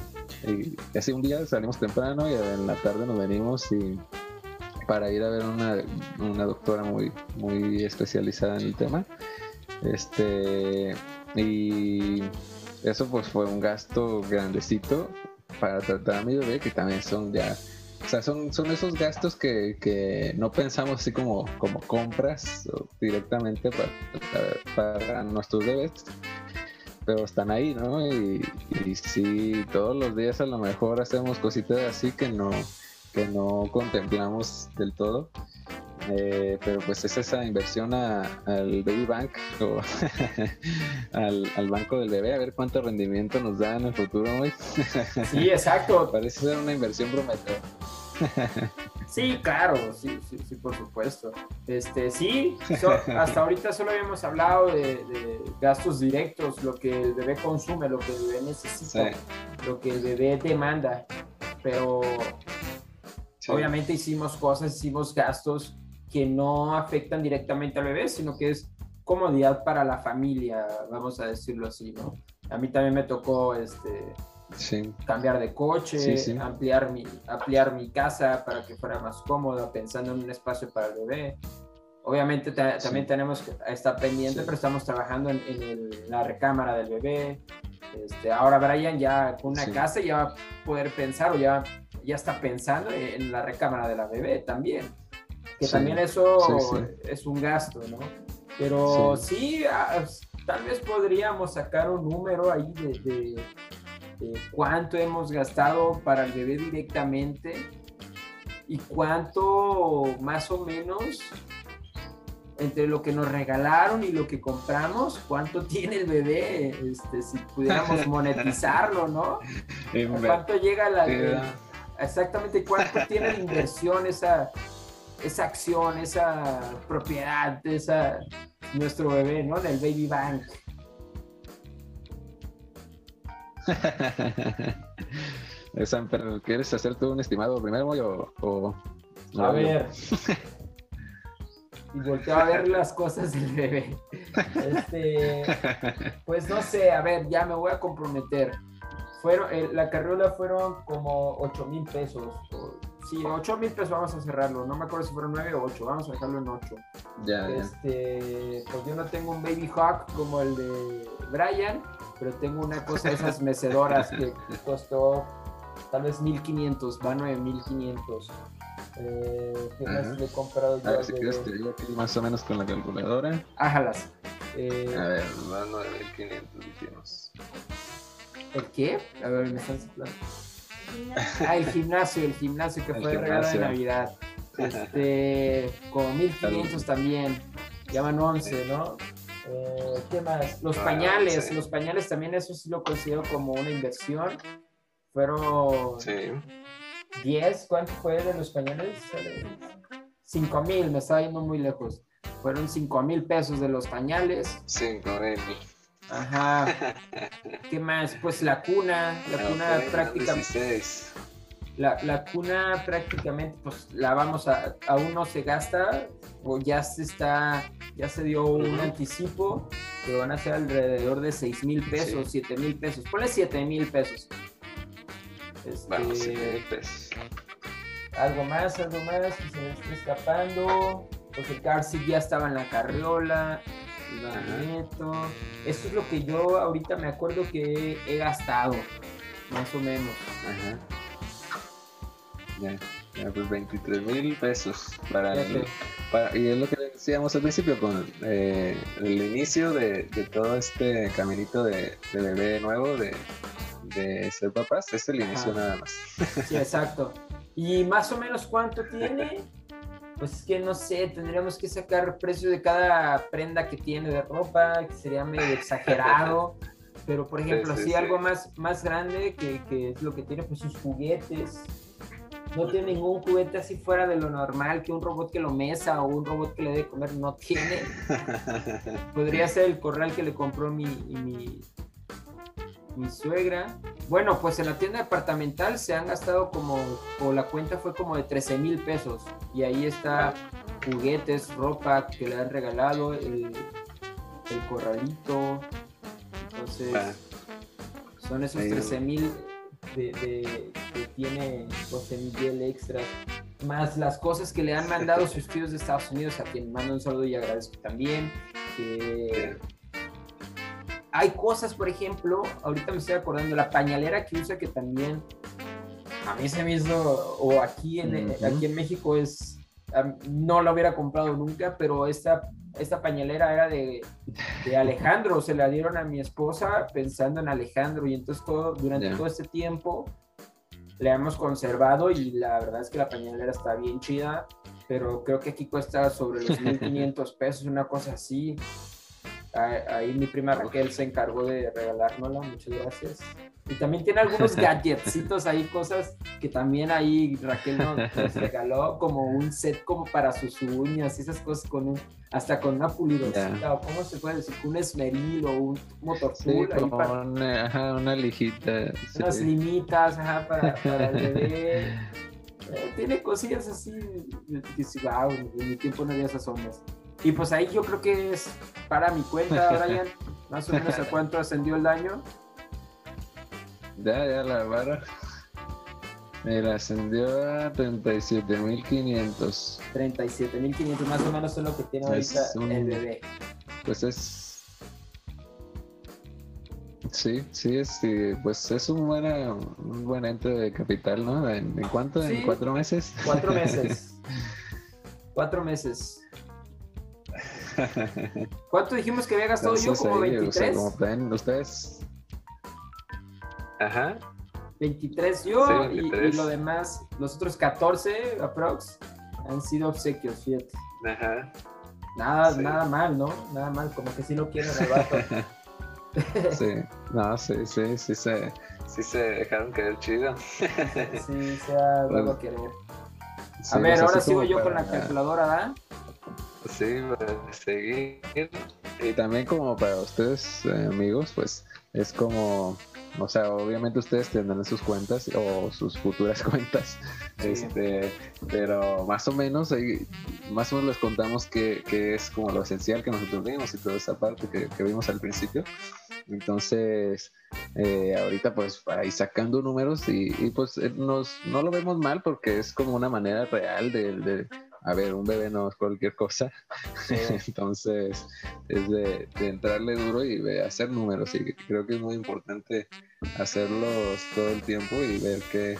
y hace un día salimos temprano y en la tarde nos venimos y para ir a ver una, una doctora muy, muy especializada en el tema. Este, y eso pues fue un gasto grandecito para tratar a mi bebé, que también son ya, o sea, son, son esos gastos que, que no pensamos así como, como compras directamente para, nuestros bebés, pero están ahí, ¿no? Y, y sí, todos los días a lo mejor hacemos cositas así que no, que no contemplamos del todo. Eh, pero pues es esa inversión al baby bank o al, banco del bebé a ver cuánto rendimiento nos da en el futuro hoy. sí, exacto. Parece ser una inversión prometedora. sí, claro, sí, sí, sí, por supuesto. Este, sí, hasta ahorita solo habíamos hablado de, gastos directos, lo que el bebé consume, lo que el bebé necesita, lo que el bebé demanda, pero Obviamente hicimos cosas, hicimos gastos que no afectan directamente al bebé, sino que es comodidad para la familia, vamos a decirlo así, ¿no? A mí también me tocó este, cambiar de coche, Ampliar, mi, ampliar mi casa para que fuera más cómoda, pensando en un espacio para el bebé. Obviamente también tenemos que estar pendiente, pero estamos trabajando en, la recámara del bebé. Este, ahora Brian ya con una casa ya va a poder pensar o ya ya está pensando en la recámara de la bebé también. Que también eso es un gasto, ¿no? Pero sí, tal vez podríamos sacar un número ahí de, cuánto hemos gastado para el bebé directamente y cuánto más o menos entre lo que nos regalaron y lo que compramos, cuánto tiene el bebé, este, si pudiéramos monetizarlo, ¿no? ¿Cuánto llega la, exactamente cuánto tiene la inversión esa, esa acción, esa propiedad, esa nuestro bebé, ¿no? Del baby bank. pero ¿quieres hacer tú un estimado primero o, o a ver y volteo a ver las cosas del bebé este, pues no sé a ver ya me voy a comprometer Fueron, eh, la carriola fueron como 8 mil pesos. Sí, 8 mil pesos vamos a cerrarlo. No me acuerdo si fueron 9 o 8. Vamos a dejarlo en 8. Ya, ya. Este, pues yo no tengo un Baby Hawk como el de Brian, pero tengo una cosa de esas mecedoras que costó tal vez 1500, va 9500. Eh, ¿Qué más le he comprado yo? A ver si de- quieres te digo aquí más o menos con la calculadora. Ájalas. Eh, A ver, va 9500 dijimos. ¿El qué? A ver, me están soplando. Ah, el gimnasio, el gimnasio que El fue regalo de. Navidad. Este, como 1500 también. Llaman 11, ¿no? Eh, ¿Qué más? Los Ah, pañales, sí. los pañales también, eso sí lo considero como una inversión. Fueron Sí. 10, ¿cuánto fue de los pañales? 5 mil, me estaba yendo muy lejos. Fueron 5 mil pesos de los pañales. 5000. Ajá. ¿Qué más? Pues la cuna, la cuna prácticamente. 16. La, la cuna prácticamente, pues la vamos a, aún no se gasta, o ya se está, ya se dio un anticipo, que van a ser alrededor de 6 mil pesos, 7 mil pesos, ponle 7 mil pesos. Este, Vamos, 5000 pesos. algo más, algo más, que se me está escapando, pues el ya estaba en la carriola, magneto, esto es lo que yo ahorita me acuerdo que he gastado, más o menos. Ajá. Ya, ya pues 23 mil pesos para el, para- y es lo que decíamos al principio con eh, el inicio de, de todo este caminito de, de bebé nuevo de, de ser papás, es el inicio Ajá. nada más. Sí, exacto. ¿Y más o menos cuánto tiene? Pues es que no sé, tendríamos que sacar precio de cada prenda que tiene de ropa, que sería medio exagerado. Pero, por ejemplo, sí, algo más, más grande, que, que es lo que tiene, pues sus juguetes. No tiene ningún juguete así fuera de lo normal, que un robot que lo mesa o un robot que le dé de comer no tiene. Podría ser el corral que le compró mi, mi, mi suegra. Bueno, pues en la tienda departamental se han gastado como, o la cuenta fue como de 13 mil pesos. Y ahí está juguetes, ropa que le han regalado, el, el corralito. Entonces, Ah, son esos ahí. 13 mil de, de- que tiene José Miguel extras. Más las cosas que le han mandado sus tíos de Estados Unidos, a quien mando un saludo y agradezco también. que hay cosas, por ejemplo, ahorita me estoy acordando, la pañalera que usa que también a mí se me hizo, o aquí en, Ujú. aquí en México es, am- no la hubiera comprado nunca, pero esta, esta pañalera era de, de Alejandro, se la dieron a mi esposa pensando en Alejandro y entonces todo, durante Ya. todo este tiempo la hemos conservado y la verdad es que la pañalera está bien chida, pero creo que aquí cuesta sobre los 1500 pesos, una cosa así. Ahí, mi prima Raquel se encargó de regalárnosla, muchas gracias. Y también tiene algunos gadgetcitos ahí, cosas que también ahí Raquel nos, nos regaló, como un set como para sus uñas, y esas cosas con un, hasta con una pulidorcita, Ya. o cómo se puede decir, un esmeril o un motor sí, para una, ajá, una lijita. sí. unas limitas, ajá, para, para el bebé. Eh, tiene cosillas así, que wow, en mi tiempo no había esas ondas. Y pues ahí yo creo que es para mi cuenta, Brian, más o menos a cuánto ascendió el daño. Ya, ya la vara. Mira, ascendió a 37.500. 37.500 más o menos es lo que tiene ahorita un- el bebé. Pues es. Sí, sí, es, sí, pues es un, buena, un buen ente de capital, ¿no? ¿En, en cuánto? Sí. ¿En cuatro meses? Cuatro meses. Cuatro meses. ¿Cuánto dijimos que había gastado yo? Como ahí, o sea, 23. como pueden ustedes. Ajá. 23 yo Sí, y- Y, 23. lo demás, los otros 14 aprox han sido obsequios, fíjate. Ajá. Nada, Sí. nada mal, ¿no? Nada mal, como que sí lo quieren el vato. Sí, no, sí, sí, sí se, sí se dejaron caer chido. sí, sea dado a querer. Sí, A ver, ahora sigo yo con la calculadora, ¿verdad? Sí, para seguir. Y también como para ustedes, eh, amigos, pues es como o sea, obviamente ustedes tendrán sus cuentas o sus futuras cuentas, este, pero más o menos, más o menos les contamos que, es como lo esencial que nosotros vimos y toda esa parte que, vimos al principio. Entonces, eh, ahorita pues ahí sacando números y, pues eh, nos, no lo vemos mal porque es como una manera real de a ver, un bebé no es cualquier cosa. Entonces, es de, entrarle duro y de hacer números. Y creo que es muy importante hacerlos todo el tiempo y ver qué,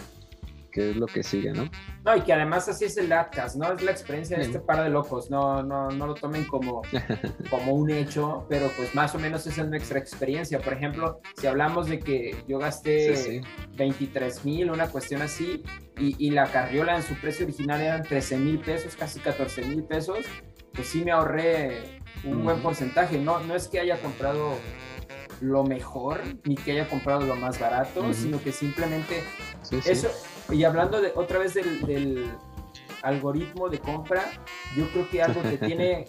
qué es lo que sigue, ¿no? No, y que además así es el ATCAS, ¿no? Es la experiencia de este par de locos, no, no, no lo tomen como, como un hecho, pero pues más o menos esa es nuestra experiencia. Por ejemplo, si hablamos de que yo gasté 23 mil, una cuestión así, y, y, la carriola en su precio original eran 13 mil pesos, casi 14 mil pesos, pues sí me ahorré un buen porcentaje. No, no es que haya comprado lo mejor ni que haya comprado lo más barato, sino que simplemente eso, y hablando de, otra vez del, algoritmo de compra, yo creo que algo te tiene,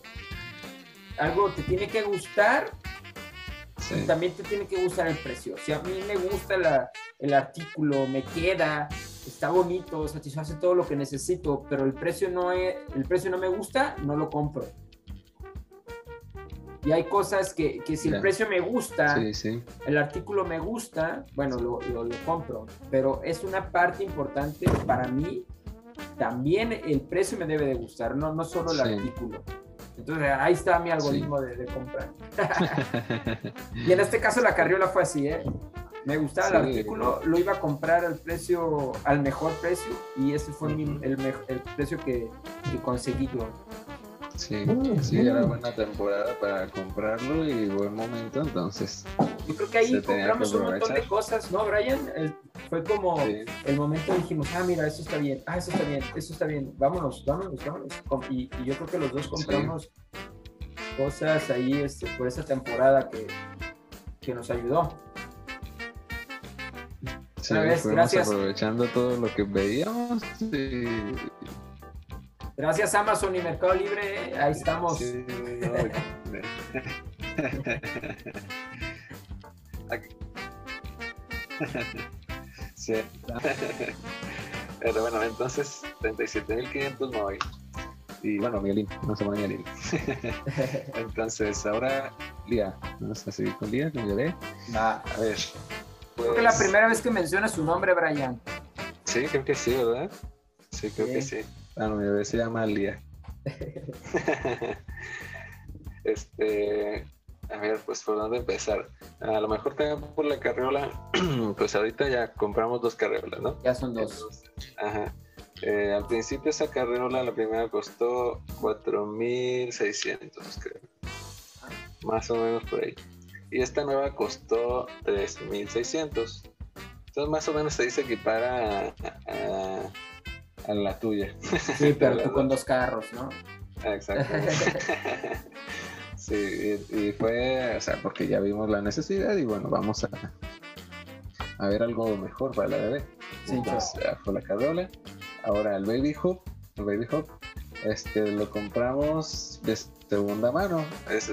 algo te tiene que gustar y también te tiene que gustar el precio. Si a mí me gusta el artículo, me queda, está bonito, satisface todo lo que necesito, pero el precio no, es, el precio no me gusta, no lo compro. Y hay cosas que, que si el precio me gusta, el artículo me gusta, bueno, lo, lo, compro. Pero es una parte importante para mí. También el precio me debe de gustar, no, no solo el artículo. Entonces ahí está mi algoritmo de, de, compra. y en este caso la carriola fue así, ¿eh? Me gustaba el artículo, lo iba a comprar al precio, al mejor precio, y ese fue el, el, precio que, que conseguí. Sí, sí, era buena temporada para comprarlo y buen momento, entonces. Yo creo que ahí compramos un montón de cosas, ¿no, Brian? fue como el momento dijimos, ah, mira, eso está bien, ah, eso está bien, eso está bien, vámonos, vámonos, vámonos. Y, yo creo que los dos compramos cosas ahí este, por esa temporada que, que nos ayudó. Sí, gracias. aprovechando todo lo que veíamos y Gracias Amazon y Mercado Libre, ahí estamos. Sí, Pero bueno, entonces 37.500 no hay. Y bueno, Miguelín, no se llama Miguelín. entonces, ahora Lía, vamos a seguir con Lía, con Yolé. A ver. Creo que es la pues primera vez que menciona su nombre, Brian. Sí, creo que sí, ¿verdad? Sí, creo que sí. Bueno, mi bebé se llama Lía. este, a ver, pues por dónde empezar. A lo mejor también por la carriola, pues ahorita ya compramos dos carriolas, ¿no? Ya son dos. ajá. Eh, al principio esa carriola, la primera costó 4.600, creo. Más o menos por ahí. Y esta nueva costó 3.600. Entonces más o menos se dice que para a a la tuya. Sí, pero tú con dos carros, ¿no? Exacto. sí, y, fue, o sea, porque ya vimos la necesidad y bueno, vamos a, a ver algo mejor para la bebé. Sí, Entonces, fue la carrola. Ahora el Baby Hop, el Baby Hop, este, lo compramos de segunda mano. Es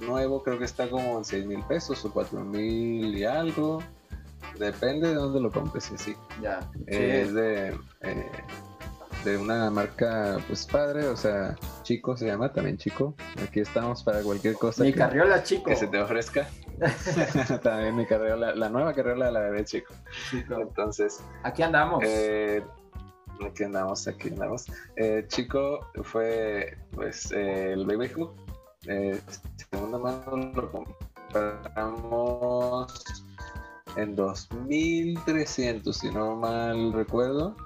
nuevo, creo que está como en 6 mil pesos o 4 mil y algo. Depende de dónde lo compres, sí, sí. Ya. Es de, eh, de una marca, pues padre, o sea, Chico se llama, también Chico. Aquí estamos para cualquier cosa. Mi que, carriola Chico. Que se te ofrezca. también mi carriola, la nueva carriola de la bebé Chico. Chico. Entonces. Aquí andamos. Eh, aquí andamos, aquí andamos. Eh, Chico fue, pues, el Baby Hook. segunda mano lo compramos en 2300, si no mal recuerdo.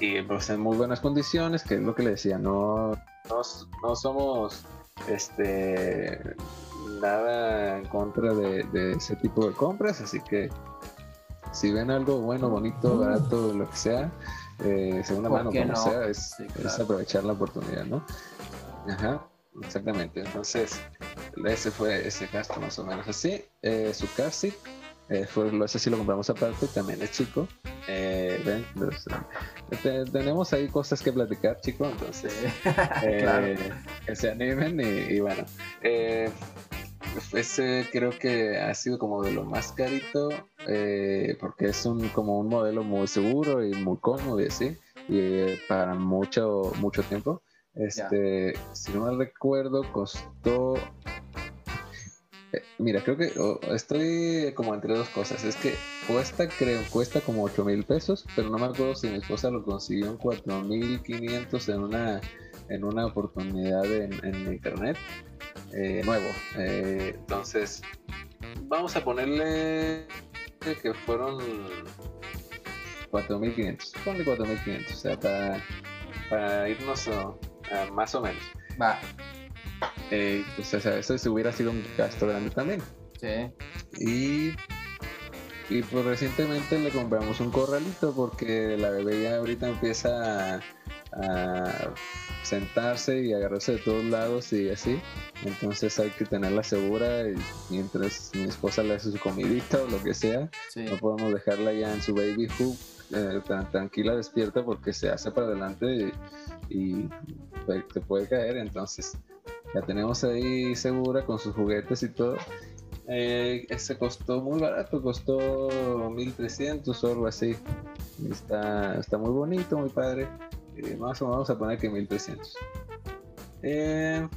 Y pues en muy buenas condiciones, que es lo que le decía, no, no, somos este nada en contra de, ese tipo de compras, así que si ven algo bueno, bonito, barato, lo que sea, eh, segunda mano, como sea, es, aprovechar la oportunidad, ¿no? Ajá, exactamente. Entonces, ese fue ese gasto más o menos así. Eh, su car eh, fue, ese sí lo compramos aparte, también es chico. Eh, ven, pues, eh, tenemos ahí cosas que platicar, chicos, entonces Claro. eh, que se animen y, y bueno, eh, ese creo que ha sido como de lo más carito eh, porque es un como un modelo muy seguro y muy cómodo y así y eh, para mucho mucho tiempo. Este, si no mal recuerdo, costó eh, Mira, creo que estoy como entre dos cosas. Es que cuesta, creo, cuesta como 8 mil pesos, pero no me acuerdo si mi esposa lo consiguió en 4 mil 500 en una, en una oportunidad en, internet eh, nuevo. Eh, entonces, vamos a ponerle que fueron 4.500. Ponle 4.500, o sea, para, para irnos a más o menos. Va, Eh, pues, o sea, eso hubiera sido un gasto grande también. sí. Y, y pues recientemente le compramos un corralito porque la bebé ya ahorita empieza a, a sentarse y agarrarse de todos lados y así. Entonces hay que tenerla segura y mientras mi esposa le hace su comidita o lo que sea, Sí. no podemos dejarla ya en su baby hook eh, tan tranquila despierta porque se hace para adelante y, y pues, te puede caer. Entonces la tenemos ahí segura con sus juguetes y todo. Eh, ese costó muy barato, costó 1300 o algo así. Está, está muy bonito, muy padre. Eh, más o menos vamos a poner que 1300. Eh,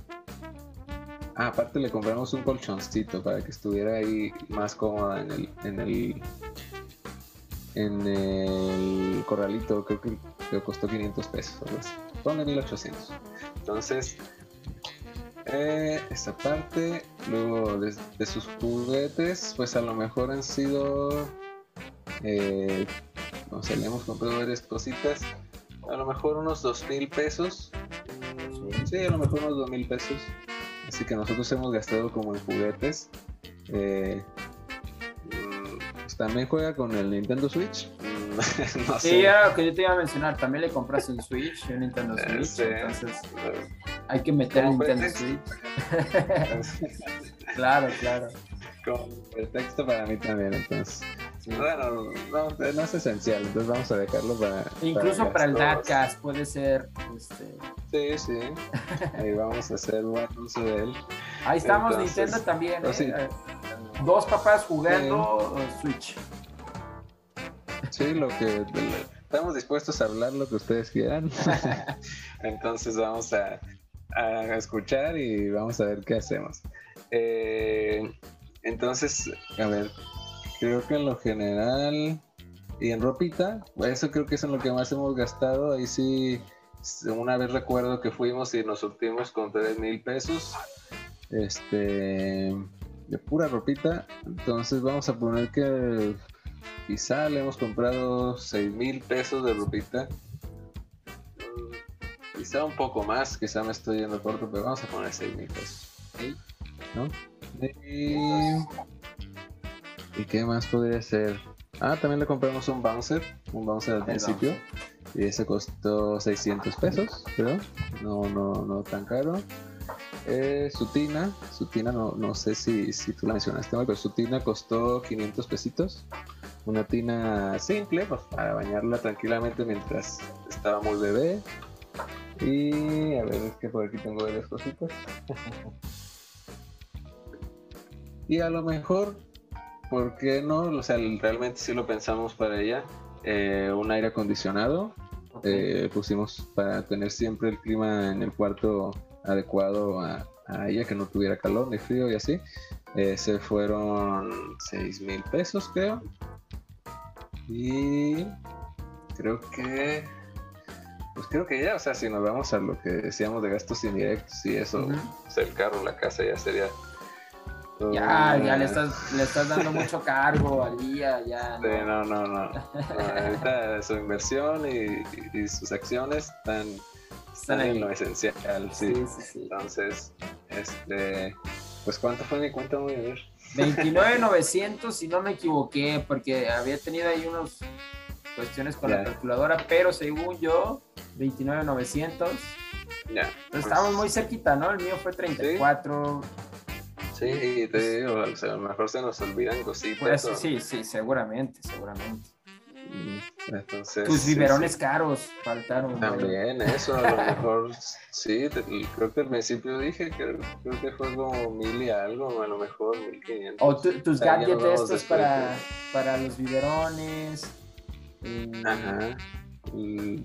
ah, aparte le compramos un colchoncito para que estuviera ahí más cómoda en el, en el, en el corralito. Creo que, que costó 500 pesos. Ponle 1800. Entonces, eh, esa parte, luego de, de sus juguetes, pues a lo mejor han sido, eh, no sé, le hemos comprado varias cositas, a lo mejor unos dos mil pesos, sí, a lo mejor unos dos mil pesos, así que nosotros hemos gastado como en juguetes. Eh, mm, pues también juega con el Nintendo Switch. No Sí, sé. era lo que yo te iba a mencionar. También le compras el Switch, el Nintendo Eh, Switch. sí. Entonces hay que meter el Nintendo. Switch. Claro, claro. como pretexto para mí también, entonces. Sí. Bueno, no, no es esencial, entonces vamos a dejarlo para. Incluso para el. Dadcast puede ser. Este... Sí, sí. Ahí vamos a hacer buen uso de él. Ahí estamos, Entonces, Nintendo también. pues ¿eh? sí. Dos papás jugando Switch. Sí, lo que. Estamos dispuestos a hablar lo que ustedes quieran. entonces vamos a, a escuchar y vamos a ver qué hacemos. Eh, entonces, a ver, creo que en lo general y en ropita, eso creo que es en lo que más hemos gastado. Ahí sí, una vez recuerdo que fuimos y nos surtimos con 3 mil pesos. Este, de pura ropita. Entonces vamos a poner que quizá le hemos comprado 6 mil pesos de ropita. Quizá un poco más, quizá me estoy yendo corto, pero vamos a poner 6 mil pesos. ¿no? Y... ¿Y qué más podría ser? Ah, también le compramos un bouncer, un bouncer al principio. Y ese costó 600 pesos, creo. No, no, no tan caro. Eh, su tina, su tina no, no sé si, si tú la mencionaste, Mar, pero su tina costó 500 pesitos. Una tina simple, pues, para bañarla tranquilamente mientras estaba muy bebé. Y a ver, es que por aquí tengo varias cositas. y a lo mejor, ¿por qué no? O sea, realmente sí lo pensamos para ella. eh, un aire acondicionado. Eh, pusimos para tener siempre el clima en el cuarto adecuado a, a ella, que no tuviera calor ni frío y así. Eh, se fueron 6 mil pesos, creo. Y creo que. Pues creo que ya, o sea, si nos vamos a lo que decíamos de gastos indirectos y eso, Ujú. pues el carro, la casa ya sería. Ya, ya le Eh, estás, le estás dando mucho cargo al día, ya. Sí, no. no, no, ahorita su inversión y, y sus acciones están, Están en lo esencial. Sí, sí, sí. Entonces, este, pues ¿cuánto fue mi cuenta? Voy a ver. 29,900 si no me equivoqué, porque había tenido ahí unos cuestiones con la calculadora, pero según yo, 29,900. Ya. Entonces pues, estábamos muy cerquita, ¿no? El mío fue 34. Sí, y te digo, o sea, a lo mejor se nos olvidan cositas. Pues o- sí, sí, seguramente, seguramente. Entonces, Tus sí, biberones sí. caros faltaron. güey. También eso, a lo mejor sí, te- creo que al principio dije que creo que fue como mil y algo, a lo mejor mil quinientos. O tu- tus gadgets estos después, para, para los biberones. eh, Ajá.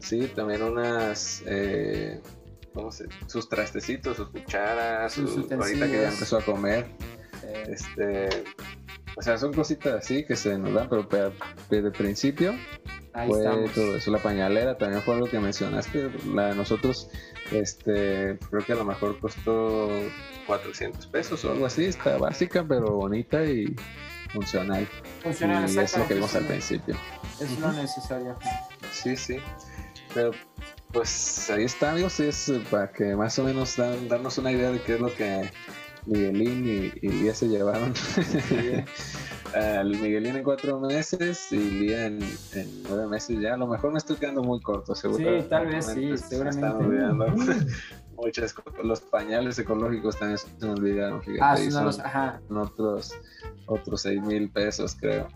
Sí, también unas, eh, ¿cómo se? Sus trastecitos, sus cucharas, Sus su- ahorita que ya empezó a comer, eh, este, o sea, son cositas así que se nos dan, pero pe- desde el principio ahí fue estamos. todo eso. La pañalera también fue algo que mencionaste. La de nosotros, este, creo que a lo mejor costó 400 pesos o algo así. Está básica, pero bonita y funcional. Funcionan y es lo que vimos al principio. Es lo necesario. Sí, sí. Pero pues ahí está, amigos. Es para que más o menos dan- darnos una idea de qué es lo que Miguelín y, y Lía se llevaron. Al Miguelín en cuatro meses y Lía en, en nueve meses ya. A lo mejor me estoy quedando muy corto, seguro. Sí, tal vez sí, seguramente. olvidando muchas cosas. Los pañales ecológicos también se me olvidaron. Fíjate, Ah, sí, no los. Ajá. otros otros seis mil pesos creo.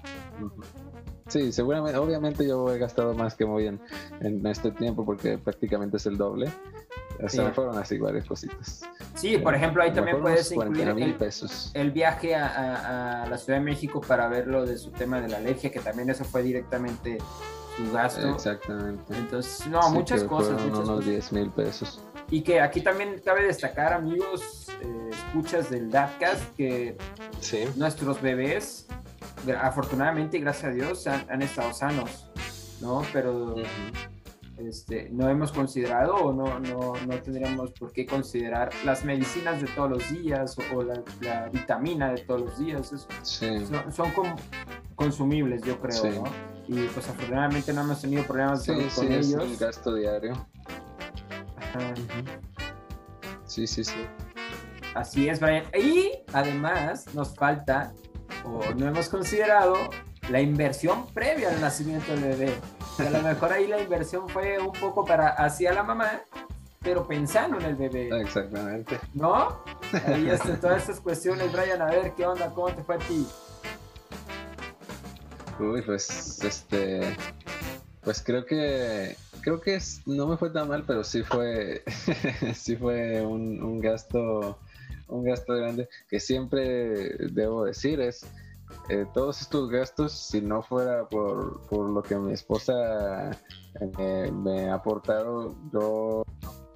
Sí seguramente obviamente yo he gastado más que muy en, en este tiempo porque prácticamente es el doble o Sí. me fueron así varias cositas Sí, por ejemplo, ahí también puedes unos 40 incluir el, pesos el viaje a, a- a la Ciudad de México para ver lo de su tema de la alergia, que también eso fue directamente su gasto. exactamente Entonces, no, Sí, muchas cosas, muchas unos cosas. 10 mil pesos Y que aquí también cabe destacar, amigos, eh, escuchas del Dadcast, que sí nuestros bebés, afortunadamente y gracias a Dios, han, han estado sanos, ¿no? Pero este, no hemos considerado o no, no, no tendríamos por qué considerar las medicinas de todos los días o, o la, la vitamina de todos los días. es- sí son son consumibles, yo creo, Sí. ¿no? Y pues afortunadamente no hemos tenido problemas sí, con es ellos. un gasto diario Ajá. sí sí sí Así es, Brian. Y además nos falta, o no hemos considerado, la inversión previa al nacimiento del bebé. Que a lo mejor ahí la inversión fue un poco para hacia la mamá, pero pensando en el bebé, exactamente ¿no? Ahí este, todas estas cuestiones, Brian, a ver qué onda, cómo te fue a ti. Uy, pues, este, pues creo que, creo que no me fue tan mal, pero sí fue, sí fue un, un gasto, un gasto grande que siempre debo decir es, eh, todos estos gastos, si no fuera por, por lo que mi esposa eh, me ha aportado, yo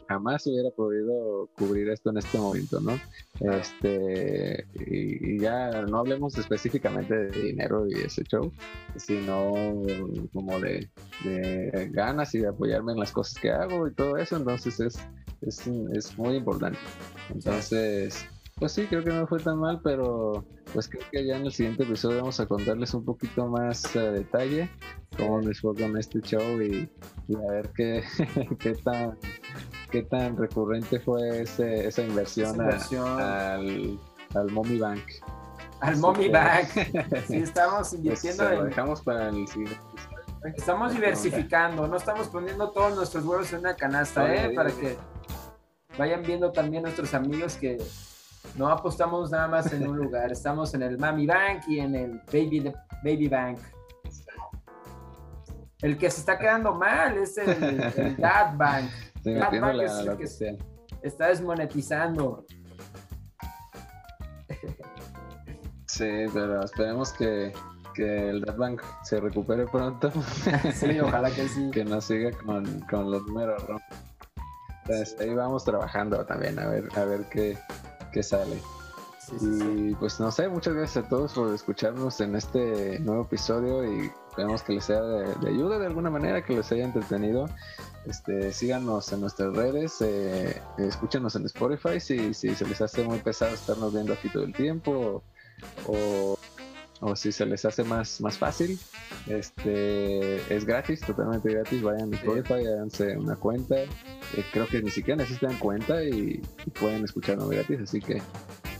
jamás hubiera podido cubrir esto en este momento, ¿no? Este, y, ya no hablemos específicamente de dinero y ese show, sino como de ganas y de apoyarme en las cosas que hago y todo eso, entonces es, es, es muy importante. Entonces, pues sí, creo que no fue tan mal, pero pues creo que ya en el siguiente episodio vamos a contarles un poquito más a detalle cómo les fue con este show y, y a ver qué, qué tan qué tan recurrente fue ese, esa inversión, Esa a- inversión. al, al Mommy Bank. Al Mommy Bank. Sí, estamos Pues, invirtiendo lo en, dejamos para el siguiente episodio. Estamos diversificando, no estamos poniendo todos nuestros huevos en una canasta, ¿eh? Para que vayan viendo también nuestros amigos que no apostamos nada más en un lugar, estamos en el Mami Bank y en el Baby, Baby Bank. El que se está quedando mal es el, el Dad Bank, Sí, Dad Bank la- es el la que está desmonetizando. Sí, pero esperemos que, que el Red Bank se recupere pronto. Sí, ojalá que sí. que no siga con, con los números rojos. Entonces, ahí vamos trabajando también a ver, a ver qué, qué sale. Sí, sí, sí. Y pues no sé, muchas gracias a todos por escucharnos en este nuevo episodio y esperemos que les sea de, de ayuda de alguna manera, que les haya entretenido. Este, síganos en nuestras redes, eh, escúchenos en Spotify si, si se les hace muy pesado estarnos viendo aquí todo el tiempo o, o si se les hace más, más fácil. Este, es gratis, totalmente gratis. Vayan a Spotify, háganse una cuenta. Eh, creo que ni siquiera necesitan cuenta y, y pueden escucharnos gratis, así que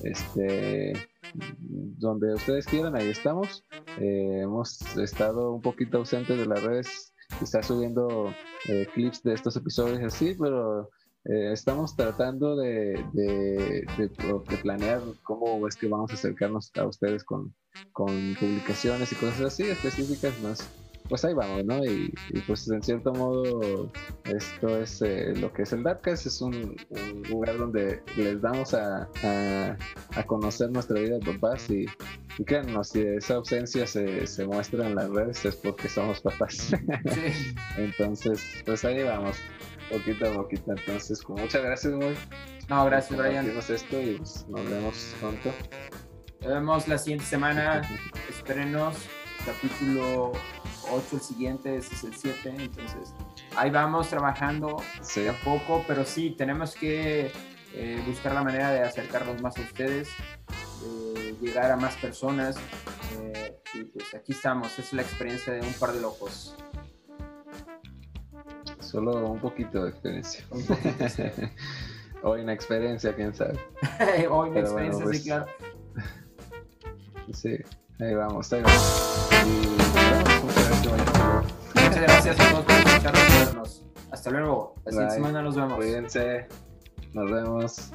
este donde ustedes quieran ahí estamos Eh, hemos estado un poquito ausentes de las redes quizás subiendo eh, clips de estos episodios así pero eh, estamos tratando de, de, de- de planear cómo es que vamos a acercarnos a ustedes con, con publicaciones y cosas así específicas más pues ahí vamos, ¿no? Y, pues en cierto modo esto es eh, lo que es el Darkcast, es un, lugar donde les damos a, a, conocer nuestra vida de papás y, y créanos, si esa ausencia se, se, muestra en las redes es porque somos papás. Entonces, pues ahí vamos, poquito a poquito. Entonces, con muchas gracias, muy. No, gracias, Brian. esto y pues, nos vemos pronto. Nos vemos la siguiente semana. Espérenos. Capítulo 8, el siguiente, ese es el 7. Entonces, ahí vamos trabajando sí. a poco, pero sí, tenemos que eh, buscar la manera de acercarnos más a ustedes, de llegar a más personas. Eh, y pues aquí estamos, es la experiencia de un par de locos. Solo un poquito de experiencia. o inexperiencia, quién sabe. o inexperiencia, sí, pues, claro. Sí, ahí vamos, ahí vamos. Y muchas gracias a todos por escucharnos. Hasta luego. La siguiente semana nos vemos. Cuídense. Nos vemos.